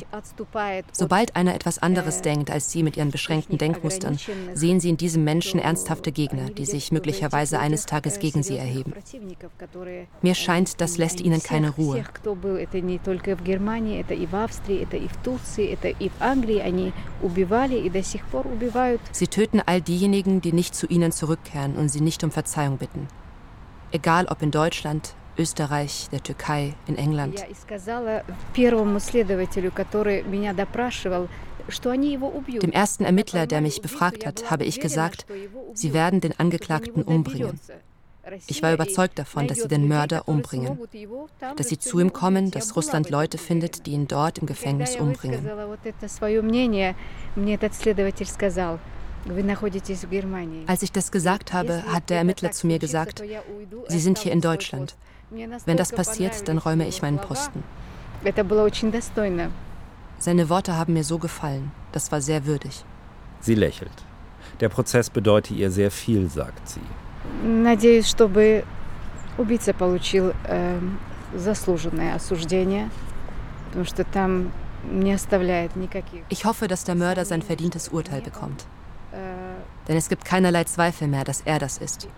[SPEAKER 17] Sobald einer etwas anderes denkt als sie mit ihren beschränkten Denkmustern, sehen sie in diesem Menschen ernsthafte Gegner, die sich möglicherweise eines Tages gegen sie erheben. Mir scheint, das lässt ihnen keine Ruhe. Sie töten all diejenigen, die nicht zu ihnen zurückkehren und sie nicht um Verzeihung bitten. Egal ob in Deutschland, Österreich, der Türkei, in England. Dem ersten Ermittler, der mich befragt hat, habe ich gesagt, sie werden den Angeklagten umbringen. Ich war überzeugt davon, dass sie den Mörder umbringen, dass sie zu ihm kommen, dass Russland Leute findet, die ihn dort im Gefängnis umbringen. Als ich das gesagt habe, hat der Ermittler zu mir gesagt, Sie sind hier in Deutschland. Wenn das passiert, dann räume ich meinen Posten. Seine Worte haben mir so gefallen. Das war sehr würdig.
[SPEAKER 13] Sie lächelt. Der Prozess bedeutet ihr sehr viel, sagt sie.
[SPEAKER 18] Надеюсь, чтобы убийца получил э, заслуженное осуждение, потому что там не оставляет никаких.
[SPEAKER 17] Ich hoffe, dass der Mörder sein verdientes Urteil bekommt. Denn es gibt keinerlei Zweifel mehr, dass er das ist.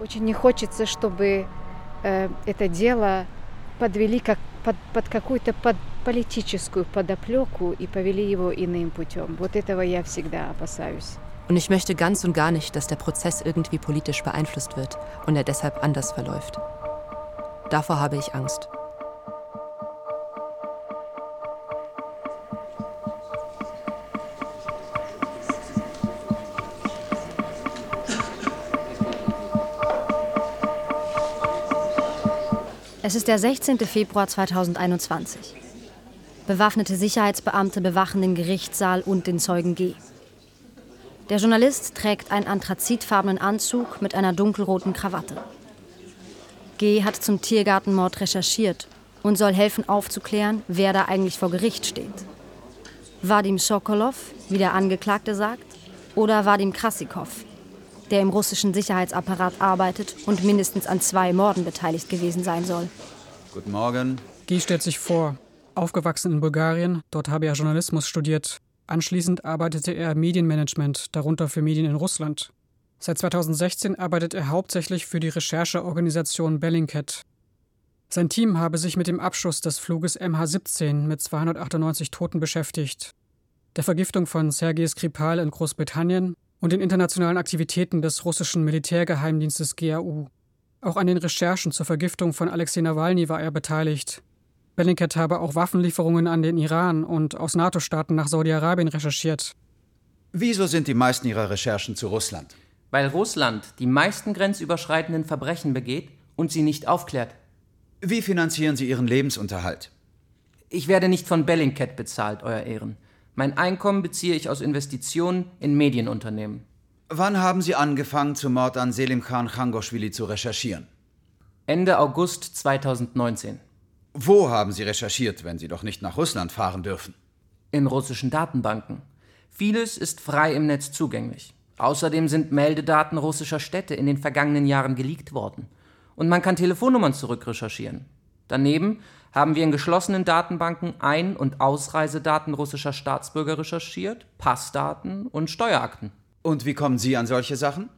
[SPEAKER 17] Und ich möchte ganz und gar nicht, dass der Prozess irgendwie politisch beeinflusst wird und er deshalb anders verläuft. Davor habe ich Angst.
[SPEAKER 1] Es ist der 16. Februar 2021. Bewaffnete Sicherheitsbeamte bewachen den Gerichtssaal und den Zeugen G. Der Journalist trägt einen anthrazitfarbenen Anzug mit einer dunkelroten Krawatte. G hat zum Tiergartenmord recherchiert und soll helfen aufzuklären, wer da eigentlich vor Gericht steht. Vadim Sokolov, wie der Angeklagte sagt, oder Vadim Krasikov, der im russischen Sicherheitsapparat arbeitet und mindestens an zwei Morden beteiligt gewesen sein soll.
[SPEAKER 8] Guten Morgen.
[SPEAKER 7] Guy stellt sich vor. Aufgewachsen in Bulgarien, dort habe er Journalismus studiert. Anschließend arbeitete er Medienmanagement, darunter für Medien in Russland. Seit 2016 arbeitet er hauptsächlich für die Rechercheorganisation Bellingcat. Sein Team habe sich mit dem Abschuss des Fluges MH17 mit 298 Toten beschäftigt, der Vergiftung von Sergei Skripal in Großbritannien und den internationalen Aktivitäten des russischen Militärgeheimdienstes GRU. Auch an den Recherchen zur Vergiftung von Alexei Nawalny war er beteiligt. Bellingcat habe auch Waffenlieferungen an den Iran und aus NATO-Staaten nach Saudi-Arabien recherchiert.
[SPEAKER 8] Wieso sind die meisten Ihrer Recherchen zu Russland?
[SPEAKER 12] Weil Russland die meisten grenzüberschreitenden Verbrechen begeht und sie nicht aufklärt.
[SPEAKER 8] Wie finanzieren Sie Ihren Lebensunterhalt?
[SPEAKER 12] Ich werde nicht von Bellingcat bezahlt, Euer Ehren. Mein Einkommen beziehe ich aus Investitionen in Medienunternehmen.
[SPEAKER 8] Wann haben Sie angefangen, zum Mord an Selim Khan Khangoshvili zu recherchieren?
[SPEAKER 12] Ende August 2019.
[SPEAKER 8] Wo haben Sie recherchiert, wenn Sie doch nicht nach Russland fahren dürfen?
[SPEAKER 12] In russischen Datenbanken. Vieles ist frei im Netz zugänglich. Außerdem sind Meldedaten russischer Städte in den vergangenen Jahren geleakt worden. Und man kann Telefonnummern zurückrecherchieren. Daneben haben wir in geschlossenen Datenbanken Ein- und Ausreisedaten russischer Staatsbürger recherchiert, Passdaten und Steuerakten.
[SPEAKER 8] Und wie kommen Sie an solche Sachen?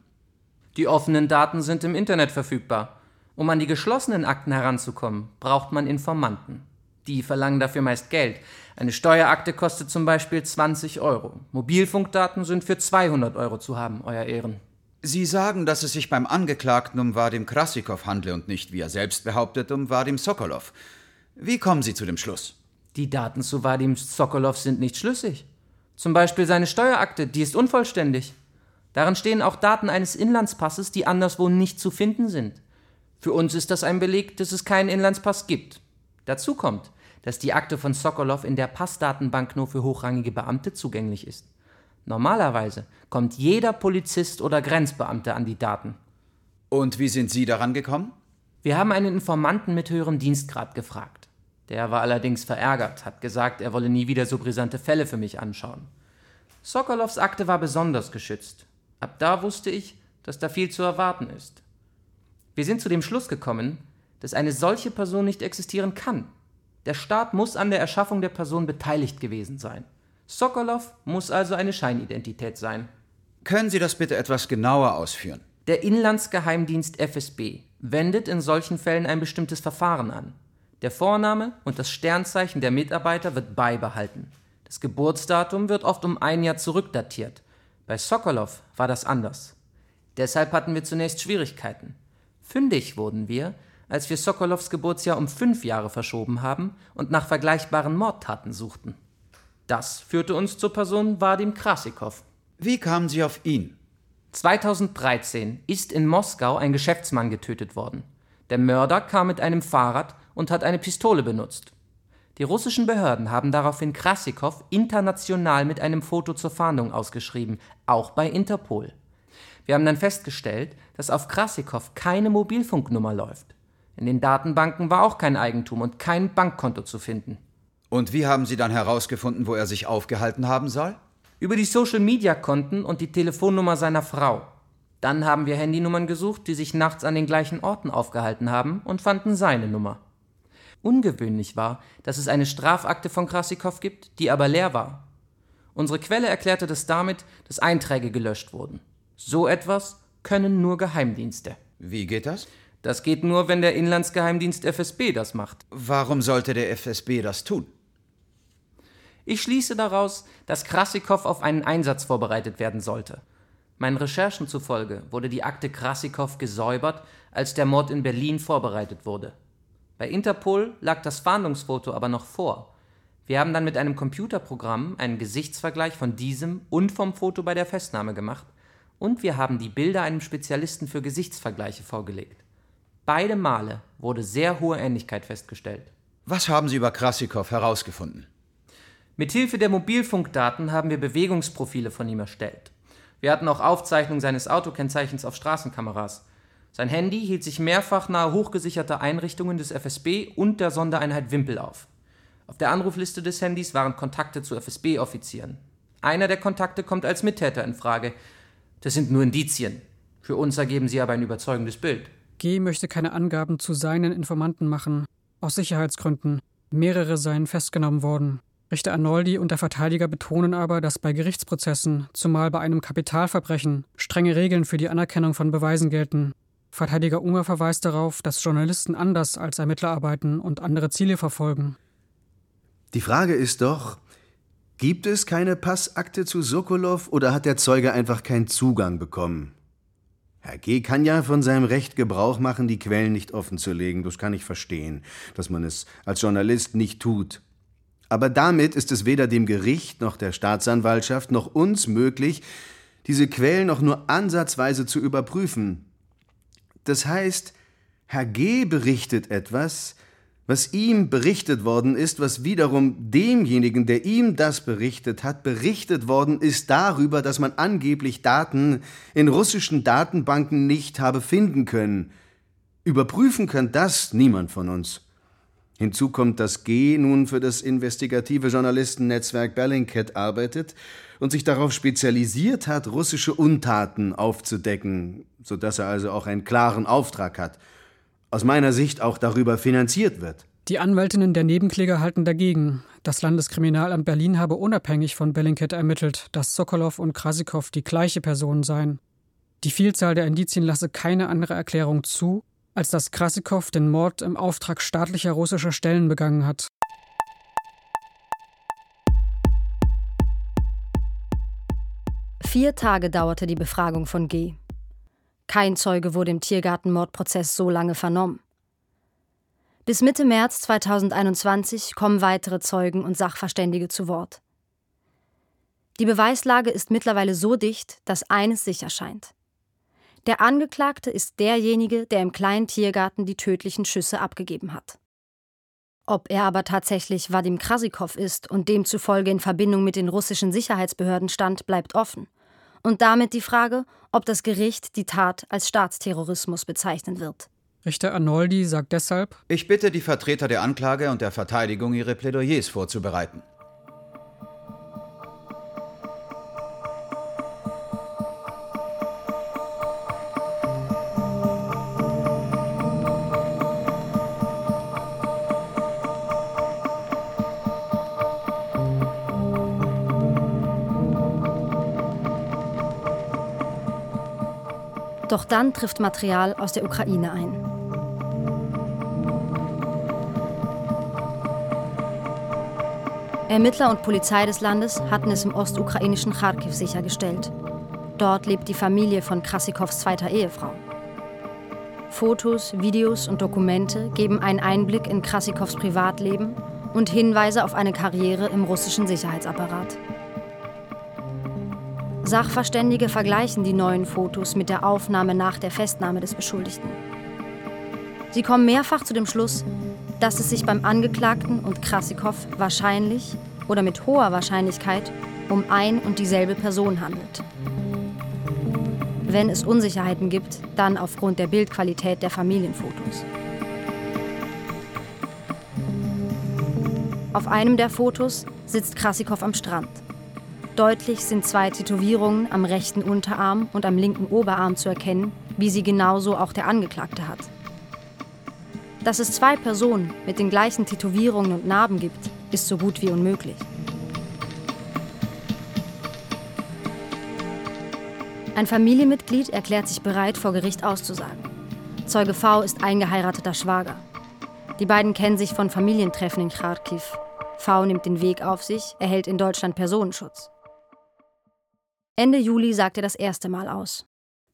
[SPEAKER 12] Die offenen Daten sind im Internet verfügbar. Um an die geschlossenen Akten heranzukommen, braucht man Informanten. Die verlangen dafür meist Geld. Eine Steuerakte kostet zum Beispiel 20 Euro. Mobilfunkdaten sind für 200 Euro zu haben, Euer Ehren.
[SPEAKER 8] Sie sagen, dass es sich beim Angeklagten um Vadim Krasikov handle und nicht, wie er selbst behauptet, um Vadim Sokolov. Wie kommen Sie zu dem Schluss?
[SPEAKER 12] Die Daten zu Vadim Sokolov sind nicht schlüssig. Zum Beispiel seine Steuerakte, die ist unvollständig. Darin stehen auch Daten eines Inlandspasses, die anderswo nicht zu finden sind. Für uns ist das ein Beleg, dass es keinen Inlandspass gibt. Dazu kommt, dass die Akte von Sokolov in der Passdatenbank nur für hochrangige Beamte zugänglich ist. Normalerweise kommt jeder Polizist oder Grenzbeamte an die Daten.
[SPEAKER 8] Und wie sind Sie daran gekommen?
[SPEAKER 12] Wir haben einen Informanten mit höherem Dienstgrad gefragt. Der war allerdings verärgert, hat gesagt, er wolle nie wieder so brisante Fälle für mich anschauen. Sokolovs Akte war besonders geschützt. Ab da wusste ich, dass da viel zu erwarten ist. Wir sind zu dem Schluss gekommen, dass eine solche Person nicht existieren kann. Der Staat muss an der Erschaffung der Person beteiligt gewesen sein. Sokolov muss also eine Scheinidentität sein.
[SPEAKER 8] Können Sie das bitte etwas genauer ausführen?
[SPEAKER 12] Der Inlandsgeheimdienst FSB wendet in solchen Fällen ein bestimmtes Verfahren an. Der Vorname und das Sternzeichen der Mitarbeiter wird beibehalten. Das Geburtsdatum wird oft um ein Jahr zurückdatiert. Bei Sokolov war das anders. Deshalb hatten wir zunächst Schwierigkeiten. Fündig wurden wir, als wir Sokolovs Geburtsjahr um fünf Jahre verschoben haben und nach vergleichbaren Mordtaten suchten. Das führte uns zur Person Vadim Krasikow.
[SPEAKER 8] Wie kamen Sie auf ihn?
[SPEAKER 12] 2013 ist in Moskau ein Geschäftsmann getötet worden. Der Mörder kam mit einem Fahrrad und hat eine Pistole benutzt. Die russischen Behörden haben daraufhin Krasikow international mit einem Foto zur Fahndung ausgeschrieben, auch bei Interpol. Wir haben dann festgestellt, dass auf Krasikow keine Mobilfunknummer läuft. In den Datenbanken war auch kein Eigentum und kein Bankkonto zu finden.
[SPEAKER 8] Und wie haben Sie dann herausgefunden, wo er sich aufgehalten haben soll?
[SPEAKER 12] Über die Social-Media-Konten und die Telefonnummer seiner Frau. Dann haben wir Handynummern gesucht, die sich nachts an den gleichen Orten aufgehalten haben und fanden seine Nummer. Ungewöhnlich war, dass es eine Strafakte von Krasikow gibt, die aber leer war. Unsere Quelle erklärte das damit, dass Einträge gelöscht wurden. So etwas können nur Geheimdienste.
[SPEAKER 8] Wie geht das?
[SPEAKER 12] Das geht nur, wenn der Inlandsgeheimdienst FSB das macht.
[SPEAKER 8] Warum sollte der FSB das tun?
[SPEAKER 12] Ich schließe daraus, dass Krasikow auf einen Einsatz vorbereitet werden sollte. Meinen Recherchen zufolge wurde die Akte Krasikow gesäubert, als der Mord in Berlin vorbereitet wurde. Bei Interpol lag das Fahndungsfoto aber noch vor. Wir haben dann mit einem Computerprogramm einen Gesichtsvergleich von diesem und vom Foto bei der Festnahme gemacht und wir haben die Bilder einem Spezialisten für Gesichtsvergleiche vorgelegt. Beide Male wurde sehr hohe Ähnlichkeit festgestellt.
[SPEAKER 8] Was haben Sie über Krasikow herausgefunden?
[SPEAKER 12] Mithilfe der Mobilfunkdaten haben wir Bewegungsprofile von ihm erstellt. Wir hatten auch Aufzeichnungen seines Autokennzeichens auf Straßenkameras. Sein Handy hielt sich mehrfach nahe hochgesicherter Einrichtungen des FSB und der Sondereinheit Wimpel auf. Auf der Anrufliste des Handys waren Kontakte zu FSB-Offizieren. Einer der Kontakte kommt als Mittäter in Frage. Das sind nur Indizien. Für uns ergeben sie aber ein überzeugendes Bild.
[SPEAKER 7] G möchte keine Angaben zu seinen Informanten machen. Aus Sicherheitsgründen. Mehrere seien festgenommen worden. Richter Arnoldi und der Verteidiger betonen aber, dass bei Gerichtsprozessen, zumal bei einem Kapitalverbrechen, strenge Regeln für die Anerkennung von Beweisen gelten. Verteidiger Unger verweist darauf, dass Journalisten anders als Ermittler arbeiten und andere Ziele verfolgen.
[SPEAKER 11] Die Frage ist doch, gibt es keine Passakte zu Sokolow oder hat der Zeuge einfach keinen Zugang bekommen? Herr G. kann ja von seinem Recht Gebrauch machen, die Quellen nicht offenzulegen. Das kann ich verstehen, dass man es als Journalist nicht tut. Aber damit ist es weder dem Gericht noch der Staatsanwaltschaft noch uns möglich, diese Quellen noch nur ansatzweise zu überprüfen. Das heißt, Herr G. berichtet etwas, was ihm berichtet worden ist, was wiederum demjenigen, der ihm das berichtet hat, berichtet worden ist darüber, dass man angeblich Daten in russischen Datenbanken nicht habe finden können. Überprüfen kann das niemand von uns. Hinzu kommt, dass G nun für das investigative Journalistennetzwerk Bellingcat arbeitet und sich darauf spezialisiert hat, russische Untaten aufzudecken, sodass er also auch einen klaren Auftrag hat – aus meiner Sicht auch darüber finanziert wird.
[SPEAKER 7] Die Anwältinnen der Nebenkläger halten dagegen. Das Landeskriminalamt Berlin habe unabhängig von Bellingcat ermittelt, dass Sokolow und Krasikow die gleiche Person seien. Die Vielzahl der Indizien lasse keine andere Erklärung zu, als dass Krasikow den Mord im Auftrag staatlicher russischer Stellen begangen hat.
[SPEAKER 1] Vier Tage dauerte die Befragung von G. Kein Zeuge wurde im Tiergartenmordprozess so lange vernommen. Bis Mitte März 2021 kommen weitere Zeugen und Sachverständige zu Wort. Die Beweislage ist mittlerweile so dicht, dass eines sicher scheint. Der Angeklagte ist derjenige, der im kleinen Tiergarten die tödlichen Schüsse abgegeben hat. Ob er aber tatsächlich Vadim Krasikow ist und demzufolge in Verbindung mit den russischen Sicherheitsbehörden stand, bleibt offen. Und damit die Frage, ob das Gericht die Tat als Staatsterrorismus bezeichnen wird.
[SPEAKER 7] Richter Arnoldi sagt deshalb:
[SPEAKER 8] Ich bitte die Vertreter der Anklage und der Verteidigung, ihre Plädoyers vorzubereiten.
[SPEAKER 1] Doch dann trifft Material aus der Ukraine ein. Ermittler und Polizei des Landes hatten es im ostukrainischen Kharkiv sichergestellt. Dort lebt die Familie von Krasikows zweiter Ehefrau. Fotos, Videos und Dokumente geben einen Einblick in Krasikows Privatleben und Hinweise auf eine Karriere im russischen Sicherheitsapparat. Sachverständige vergleichen die neuen Fotos mit der Aufnahme nach der Festnahme des Beschuldigten. Sie kommen mehrfach zu dem Schluss, dass es sich beim Angeklagten und Krassikow wahrscheinlich oder mit hoher Wahrscheinlichkeit um ein und dieselbe Person handelt. Wenn es Unsicherheiten gibt, dann aufgrund der Bildqualität der Familienfotos. Auf einem der Fotos sitzt Krassikow am Strand. Deutlich sind zwei Tätowierungen am rechten Unterarm und am linken Oberarm zu erkennen, wie sie genauso auch der Angeklagte hat. Dass es zwei Personen mit den gleichen Tätowierungen und Narben gibt, ist so gut wie unmöglich. Ein Familienmitglied erklärt sich bereit, vor Gericht auszusagen. Zeuge V ist eingeheirateter Schwager. Die beiden kennen sich von Familientreffen in Kharkiv. V nimmt den Weg auf sich, erhält in Deutschland Personenschutz. Ende Juli sagt er das erste Mal aus.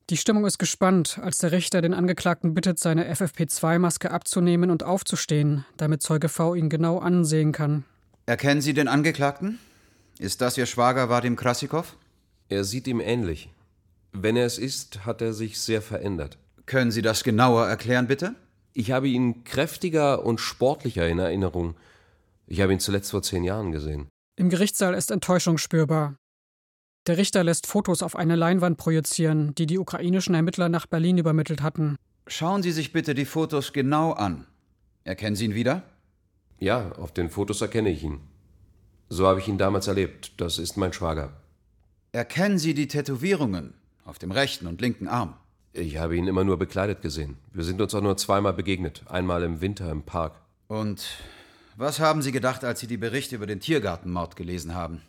[SPEAKER 7] Die Stimmung ist gespannt, als der Richter den Angeklagten bittet, seine FFP2-Maske abzunehmen und aufzustehen, damit Zeuge V ihn genau ansehen kann.
[SPEAKER 8] Erkennen Sie den Angeklagten? Ist das Ihr Schwager Vadim Krasikow?
[SPEAKER 10] Er sieht ihm ähnlich. Wenn er es ist, hat er sich sehr verändert.
[SPEAKER 8] Können Sie das genauer erklären, bitte?
[SPEAKER 10] Ich habe ihn kräftiger und sportlicher in Erinnerung. Ich habe ihn zuletzt vor zehn Jahren gesehen.
[SPEAKER 7] Im Gerichtssaal ist Enttäuschung spürbar. Der Richter lässt Fotos auf eine Leinwand projizieren, die die ukrainischen Ermittler nach Berlin übermittelt hatten.
[SPEAKER 8] Schauen Sie sich bitte die Fotos genau an. Erkennen Sie ihn wieder?
[SPEAKER 10] Ja, auf den Fotos erkenne ich ihn. So habe ich ihn damals erlebt. Das ist mein Schwager.
[SPEAKER 8] Erkennen Sie die Tätowierungen auf dem rechten und linken Arm?
[SPEAKER 10] Ich habe ihn immer nur bekleidet gesehen. Wir sind uns auch nur zweimal begegnet. Einmal im Winter im Park.
[SPEAKER 8] Und was haben Sie gedacht, als Sie die Berichte über den Tiergartenmord gelesen haben?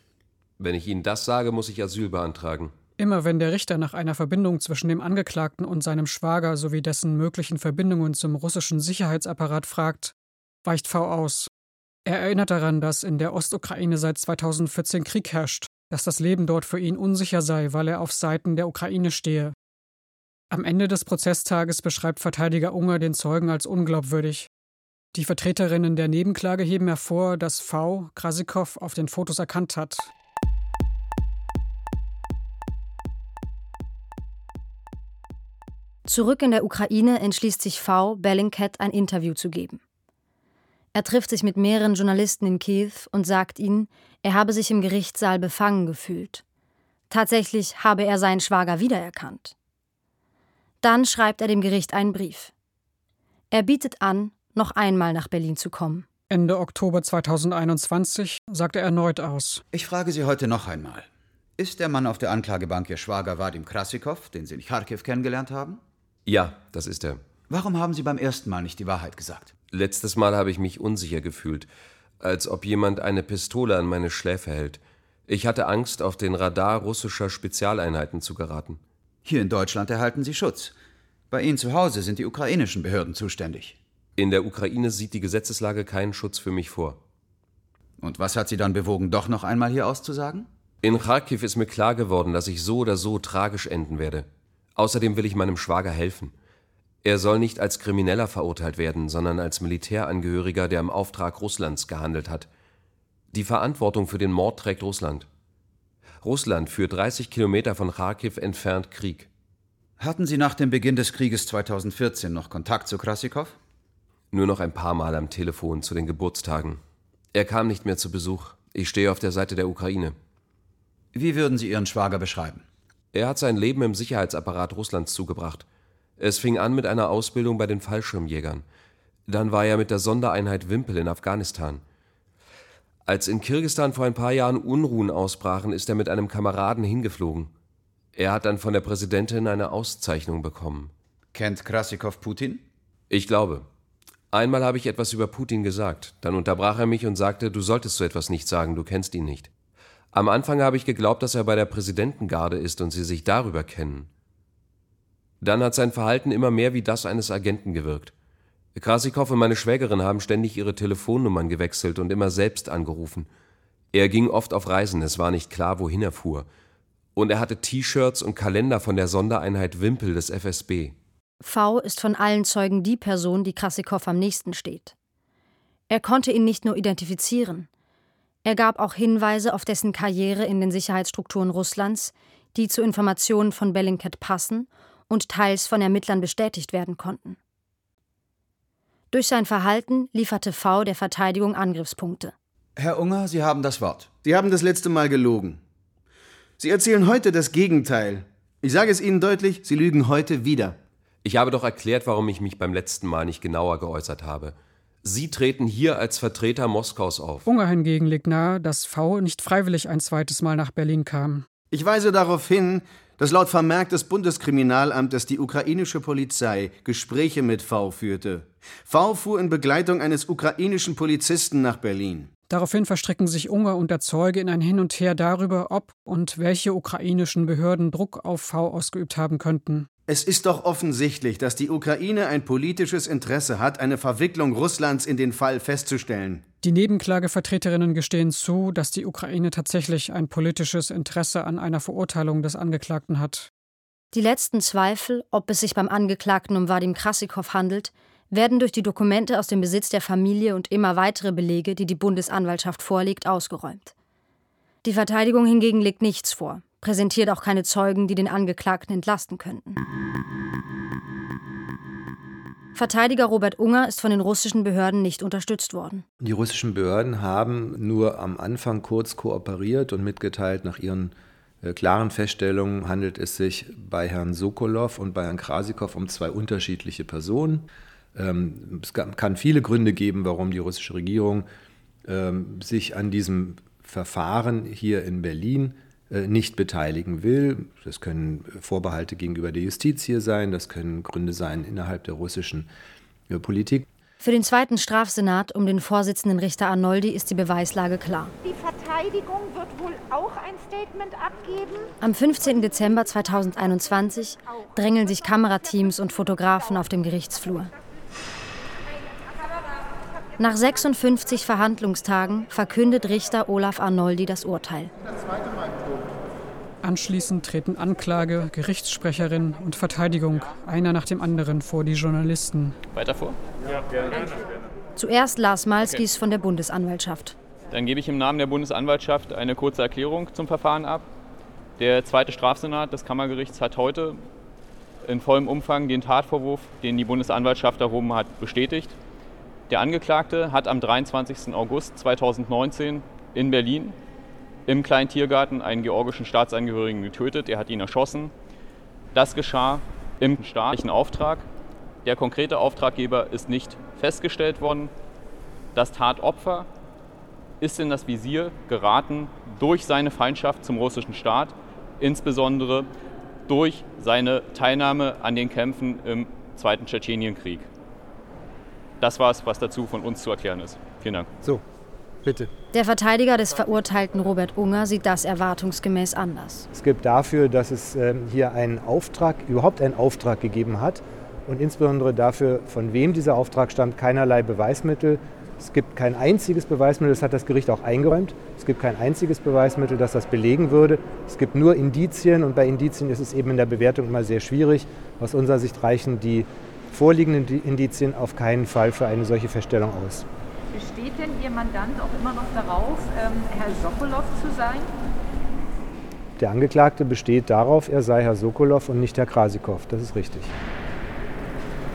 [SPEAKER 10] Wenn ich Ihnen das sage, muss ich Asyl beantragen.
[SPEAKER 7] Immer wenn der Richter nach einer Verbindung zwischen dem Angeklagten und seinem Schwager sowie dessen möglichen Verbindungen zum russischen Sicherheitsapparat fragt, weicht V aus. Er erinnert daran, dass in der Ostukraine seit 2014 Krieg herrscht, dass das Leben dort für ihn unsicher sei, weil er auf Seiten der Ukraine stehe. Am Ende des Prozesstages beschreibt Verteidiger Unger den Zeugen als unglaubwürdig. Die Vertreterinnen der Nebenklage heben hervor, dass V. Krasikow auf den Fotos erkannt hat.
[SPEAKER 1] Zurück in der Ukraine entschließt sich V. Bellingcat ein Interview zu geben. Er trifft sich mit mehreren Journalisten in Kiew und sagt ihnen, er habe sich im Gerichtssaal befangen gefühlt. Tatsächlich habe er seinen Schwager wiedererkannt. Dann schreibt er dem Gericht einen Brief. Er bietet an, noch einmal nach Berlin zu kommen.
[SPEAKER 7] Ende Oktober 2021 sagt er erneut aus.
[SPEAKER 8] Ich frage Sie heute noch einmal. Ist der Mann auf der Anklagebank Ihr Schwager Vadim Krasikow, den Sie in Kharkiv kennengelernt haben?
[SPEAKER 10] Ja, das ist er.
[SPEAKER 8] Warum haben Sie beim ersten Mal nicht die Wahrheit gesagt?
[SPEAKER 10] Letztes Mal habe ich mich unsicher gefühlt, als ob jemand eine Pistole an meine Schläfe hält. Ich hatte Angst, auf den Radar russischer Spezialeinheiten zu geraten.
[SPEAKER 8] Hier in Deutschland erhalten Sie Schutz. Bei Ihnen zu Hause sind die ukrainischen Behörden zuständig.
[SPEAKER 10] In der Ukraine sieht die Gesetzeslage keinen Schutz für mich vor.
[SPEAKER 8] Und was hat Sie dann bewogen, doch noch einmal hier auszusagen?
[SPEAKER 10] In Kharkiv ist mir klar geworden, dass ich so oder so tragisch enden werde. Außerdem will ich meinem Schwager helfen. Er soll nicht als Krimineller verurteilt werden, sondern als Militärangehöriger, der im Auftrag Russlands gehandelt hat. Die Verantwortung für den Mord trägt Russland. Russland führt 30 Kilometer von Kharkiv entfernt Krieg.
[SPEAKER 8] Hatten Sie nach dem Beginn des Krieges 2014 noch Kontakt zu Krasikow?
[SPEAKER 10] Nur noch ein paar Mal am Telefon zu den Geburtstagen. Er kam nicht mehr zu Besuch. Ich stehe auf der Seite der Ukraine.
[SPEAKER 8] Wie würden Sie Ihren Schwager beschreiben?
[SPEAKER 10] Er hat sein Leben im Sicherheitsapparat Russlands zugebracht. Es fing an mit einer Ausbildung bei den Fallschirmjägern. Dann war er mit der Sondereinheit Wimpel in Afghanistan. Als in Kirgistan vor ein paar Jahren Unruhen ausbrachen, ist er mit einem Kameraden hingeflogen. Er hat dann von der Präsidentin eine Auszeichnung bekommen.
[SPEAKER 8] Kennt Krasikow Putin?
[SPEAKER 10] Ich glaube. Einmal habe ich etwas über Putin gesagt. Dann unterbrach er mich und sagte, du solltest so etwas nicht sagen, du kennst ihn nicht. Am Anfang habe ich geglaubt, dass er bei der Präsidentengarde ist und sie sich darüber kennen. Dann hat sein Verhalten immer mehr wie das eines Agenten gewirkt. Krasikow und meine Schwägerin haben ständig ihre Telefonnummern gewechselt und immer selbst angerufen. Er ging oft auf Reisen, es war nicht klar, wohin er fuhr. Und er hatte T-Shirts und Kalender von der Sondereinheit Wimpel des FSB.
[SPEAKER 1] V ist von allen Zeugen die Person, die Krassikow am nächsten steht. Er konnte ihn nicht nur identifizieren. Er gab auch Hinweise auf dessen Karriere in den Sicherheitsstrukturen Russlands, die zu Informationen von Bellingcat passen und teils von Ermittlern bestätigt werden konnten. Durch sein Verhalten lieferte V der Verteidigung Angriffspunkte.
[SPEAKER 8] Herr Unger, Sie haben das Wort.
[SPEAKER 11] Sie haben das letzte Mal gelogen. Sie erzählen heute das Gegenteil. Ich sage es Ihnen deutlich, Sie lügen heute wieder.
[SPEAKER 10] Ich habe doch erklärt, warum ich mich beim letzten Mal nicht genauer geäußert habe. Sie treten hier als Vertreter Moskaus auf.
[SPEAKER 7] Unger hingegen legt nahe, dass V nicht freiwillig ein zweites Mal nach Berlin kam.
[SPEAKER 11] Ich weise darauf hin, dass laut Vermerk des Bundeskriminalamtes die ukrainische Polizei Gespräche mit V führte. V fuhr in Begleitung eines ukrainischen Polizisten nach Berlin.
[SPEAKER 7] Daraufhin verstricken sich Unger und der Zeuge in ein Hin und Her darüber, ob und welche ukrainischen Behörden Druck auf V ausgeübt haben könnten.
[SPEAKER 11] Es ist doch offensichtlich, dass die Ukraine ein politisches Interesse hat, eine Verwicklung Russlands in den Fall festzustellen.
[SPEAKER 7] Die Nebenklagevertreterinnen gestehen zu, dass die Ukraine tatsächlich ein politisches Interesse an einer Verurteilung des Angeklagten hat.
[SPEAKER 1] Die letzten Zweifel, ob es sich beim Angeklagten um Vadim Krassikow handelt, werden durch die Dokumente aus dem Besitz der Familie und immer weitere Belege, die die Bundesanwaltschaft vorlegt, ausgeräumt. Die Verteidigung hingegen legt nichts vor, präsentiert auch keine Zeugen, die den Angeklagten entlasten könnten. Verteidiger Robert Unger ist von den russischen Behörden nicht unterstützt worden.
[SPEAKER 19] Die russischen Behörden haben nur am Anfang kurz kooperiert und mitgeteilt, nach ihren äh, klaren Feststellungen handelt es sich bei Herrn Sokolov und bei Herrn Krasikow um zwei unterschiedliche Personen. Ähm, es kann viele Gründe geben, warum die russische Regierung ähm, sich an diesem Verfahren hier in Berlin nicht beteiligen will. Das können Vorbehalte gegenüber der Justiz hier sein, das können Gründe sein innerhalb der russischen äh, Politik.
[SPEAKER 1] Für den zweiten Strafsenat um den Vorsitzenden Richter Arnoldi ist die Beweislage klar.
[SPEAKER 18] Die Verteidigung wird wohl auch ein Statement abgeben?
[SPEAKER 1] Am 15. Dezember 2021 drängeln sich Kamerateams und Fotografen auf dem Gerichtsflur. Nach 56 Verhandlungstagen verkündet Richter Olaf Arnoldi das Urteil.
[SPEAKER 7] Anschließend treten Anklage, Gerichtssprecherin und Verteidigung einer nach dem anderen vor die Journalisten.
[SPEAKER 20] Weiter vor? Ja, gerne.
[SPEAKER 1] Zuerst Lars Malskis okay. von der Bundesanwaltschaft.
[SPEAKER 20] Dann gebe ich im Namen der Bundesanwaltschaft eine kurze Erklärung zum Verfahren ab. Der zweite Strafsenat des Kammergerichts hat heute in vollem Umfang den Tatvorwurf, den die Bundesanwaltschaft erhoben hat, bestätigt. Der Angeklagte hat am 23. August 2019 in Berlin im kleinen Tiergarten einen georgischen Staatsangehörigen getötet. Er hat ihn erschossen. Das geschah im staatlichen Auftrag. Der konkrete Auftraggeber ist nicht festgestellt worden. Das Tatopfer ist in das Visier geraten durch seine Feindschaft zum russischen Staat, insbesondere durch seine Teilnahme an den Kämpfen im Zweiten Tschetschenienkrieg. Das war es, was dazu von uns zu erklären ist. Vielen Dank.
[SPEAKER 21] So, bitte.
[SPEAKER 1] Der Verteidiger des Verurteilten Robert Unger sieht das erwartungsgemäß anders.
[SPEAKER 21] Es gibt dafür, dass es äh, hier einen Auftrag, überhaupt einen Auftrag gegeben hat und insbesondere dafür, von wem dieser Auftrag stammt, keinerlei Beweismittel. Es gibt kein einziges Beweismittel, das hat das Gericht auch eingeräumt. Es gibt kein einziges Beweismittel, das das belegen würde. Es gibt nur Indizien und bei Indizien ist es eben in der Bewertung immer sehr schwierig. Aus unserer Sicht reichen die vorliegenden Indizien auf keinen Fall für eine solche Feststellung aus.
[SPEAKER 22] Besteht denn Ihr Mandant auch immer noch darauf, ähm, Herr Sokolow zu sein?
[SPEAKER 21] Der Angeklagte besteht darauf, er sei Herr Sokolow und nicht Herr Krasikow. Das ist richtig.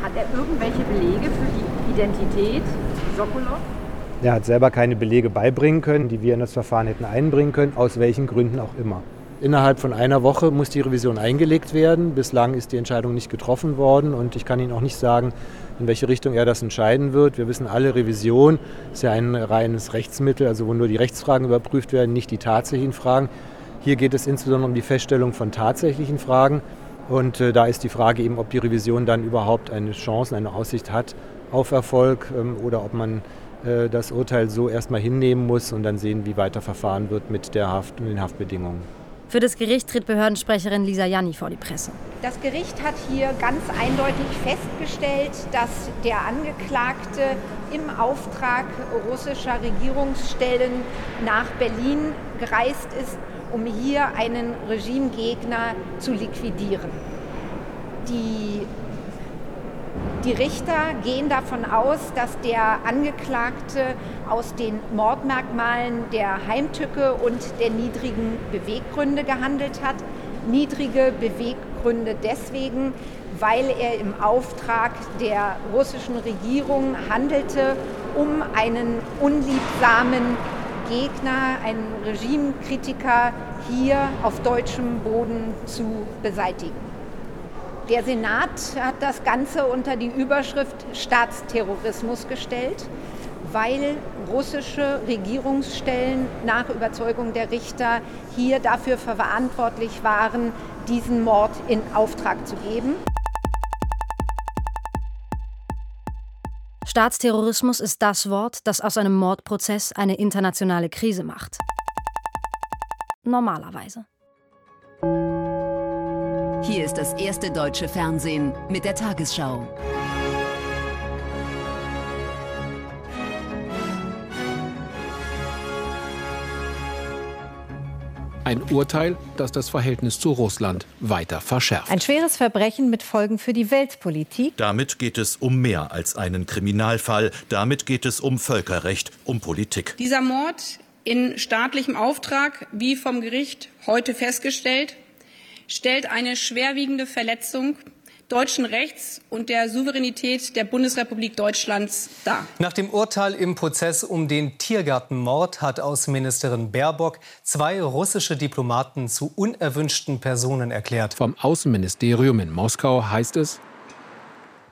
[SPEAKER 22] Hat er irgendwelche Belege für die Identität Sokolow?
[SPEAKER 21] Er hat selber keine Belege beibringen können, die wir in das Verfahren hätten einbringen können, aus welchen Gründen auch immer. Innerhalb von einer Woche muss die Revision eingelegt werden. Bislang ist die Entscheidung nicht getroffen worden und ich kann Ihnen auch nicht sagen, in welche Richtung er das entscheiden wird. Wir wissen alle, Revision ist ja ein reines Rechtsmittel, also wo nur die Rechtsfragen überprüft werden, nicht die tatsächlichen Fragen. Hier geht es insbesondere um die Feststellung von tatsächlichen Fragen. Und äh, da ist die Frage eben, ob die Revision dann überhaupt eine Chance, eine Aussicht hat auf Erfolg ähm, oder ob man äh, das Urteil so erstmal hinnehmen muss und dann sehen, wie weiter verfahren wird mit der Haft und den Haftbedingungen.
[SPEAKER 1] Für das Gericht tritt Behördensprecherin Lisa Janni vor die Presse.
[SPEAKER 22] Das Gericht hat hier ganz eindeutig festgestellt, dass der Angeklagte im Auftrag russischer Regierungsstellen nach Berlin gereist ist, um hier einen Regimegegner zu liquidieren. Die die Richter gehen davon aus, dass der Angeklagte aus den Mordmerkmalen der Heimtücke und der niedrigen Beweggründe gehandelt hat. Niedrige Beweggründe deswegen, weil er im Auftrag der russischen Regierung handelte, um einen unliebsamen Gegner, einen Regimekritiker hier auf deutschem Boden zu beseitigen. Der Senat hat das Ganze unter die Überschrift Staatsterrorismus gestellt, weil russische Regierungsstellen nach Überzeugung der Richter hier dafür verantwortlich waren, diesen Mord in Auftrag zu geben.
[SPEAKER 1] Staatsterrorismus ist das Wort, das aus einem Mordprozess eine internationale Krise macht. Normalerweise.
[SPEAKER 23] Hier ist das erste deutsche Fernsehen mit der Tagesschau.
[SPEAKER 24] Ein Urteil, das das Verhältnis zu Russland weiter verschärft.
[SPEAKER 5] Ein schweres Verbrechen mit Folgen für die Weltpolitik.
[SPEAKER 25] Damit geht es um mehr als einen Kriminalfall. Damit geht es um Völkerrecht, um Politik.
[SPEAKER 26] Dieser Mord in staatlichem Auftrag, wie vom Gericht heute festgestellt, stellt eine schwerwiegende Verletzung deutschen Rechts und der Souveränität der Bundesrepublik Deutschlands dar.
[SPEAKER 27] Nach dem Urteil im Prozess um den Tiergartenmord hat Außenministerin Baerbock zwei russische Diplomaten zu unerwünschten Personen erklärt.
[SPEAKER 24] Vom Außenministerium in Moskau heißt es,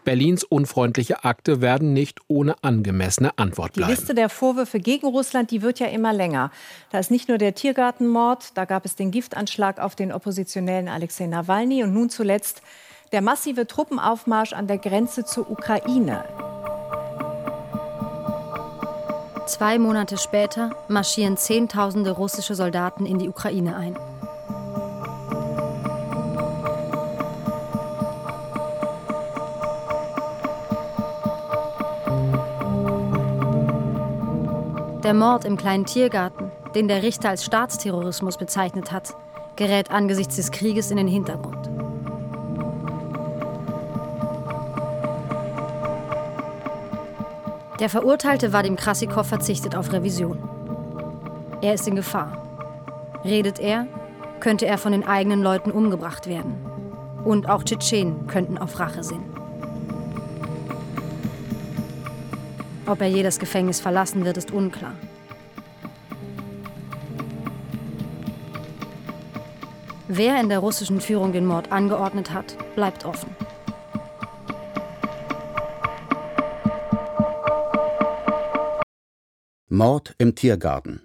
[SPEAKER 24] Berlins unfreundliche Akte werden nicht ohne angemessene Antwort bleiben.
[SPEAKER 5] Die Liste der Vorwürfe gegen Russland, die wird ja immer länger. Da ist nicht nur der Tiergartenmord, da gab es den Giftanschlag auf den Oppositionellen Alexei Nawalny und nun zuletzt der massive Truppenaufmarsch an der Grenze zur Ukraine.
[SPEAKER 1] Zwei Monate später marschieren Zehntausende russische Soldaten in die Ukraine ein. Der Mord im kleinen Tiergarten, den der Richter als Staatsterrorismus bezeichnet hat, gerät angesichts des Krieges in den Hintergrund. Der Verurteilte Vadim Krassikow verzichtet auf Revision. Er ist in Gefahr. Redet er, könnte er von den eigenen Leuten umgebracht werden. Und auch Tschetschenen könnten auf Rache sinnen. Ob er je das Gefängnis verlassen wird, ist unklar. Wer in der russischen Führung den Mord angeordnet hat, bleibt offen.
[SPEAKER 2] Mord im Tiergarten.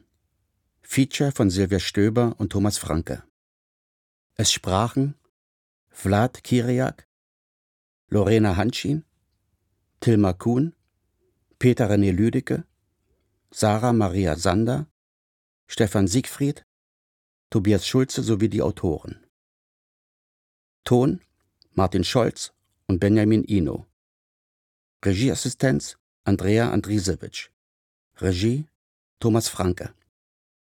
[SPEAKER 2] Feature von Silvia Stöber und Thomas Franke. Es sprachen Vlad Kiriak, Lorena Hanschin, Tilma Kuhn, Peter René Lüdecke, Sarah Maria Sander, Stefan Siegfried, Tobias Schulze sowie die Autoren. Ton Martin Scholz und Benjamin Ino. Regieassistenz Andrea Andrisewitsch. Regie Thomas Franke.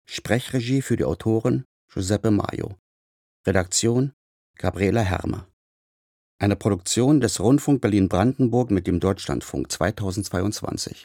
[SPEAKER 2] Sprechregie für die Autoren Giuseppe Maio. Redaktion Gabriela Hermer. Eine Produktion des Rundfunk Berlin-Brandenburg mit dem Deutschlandfunk 2022.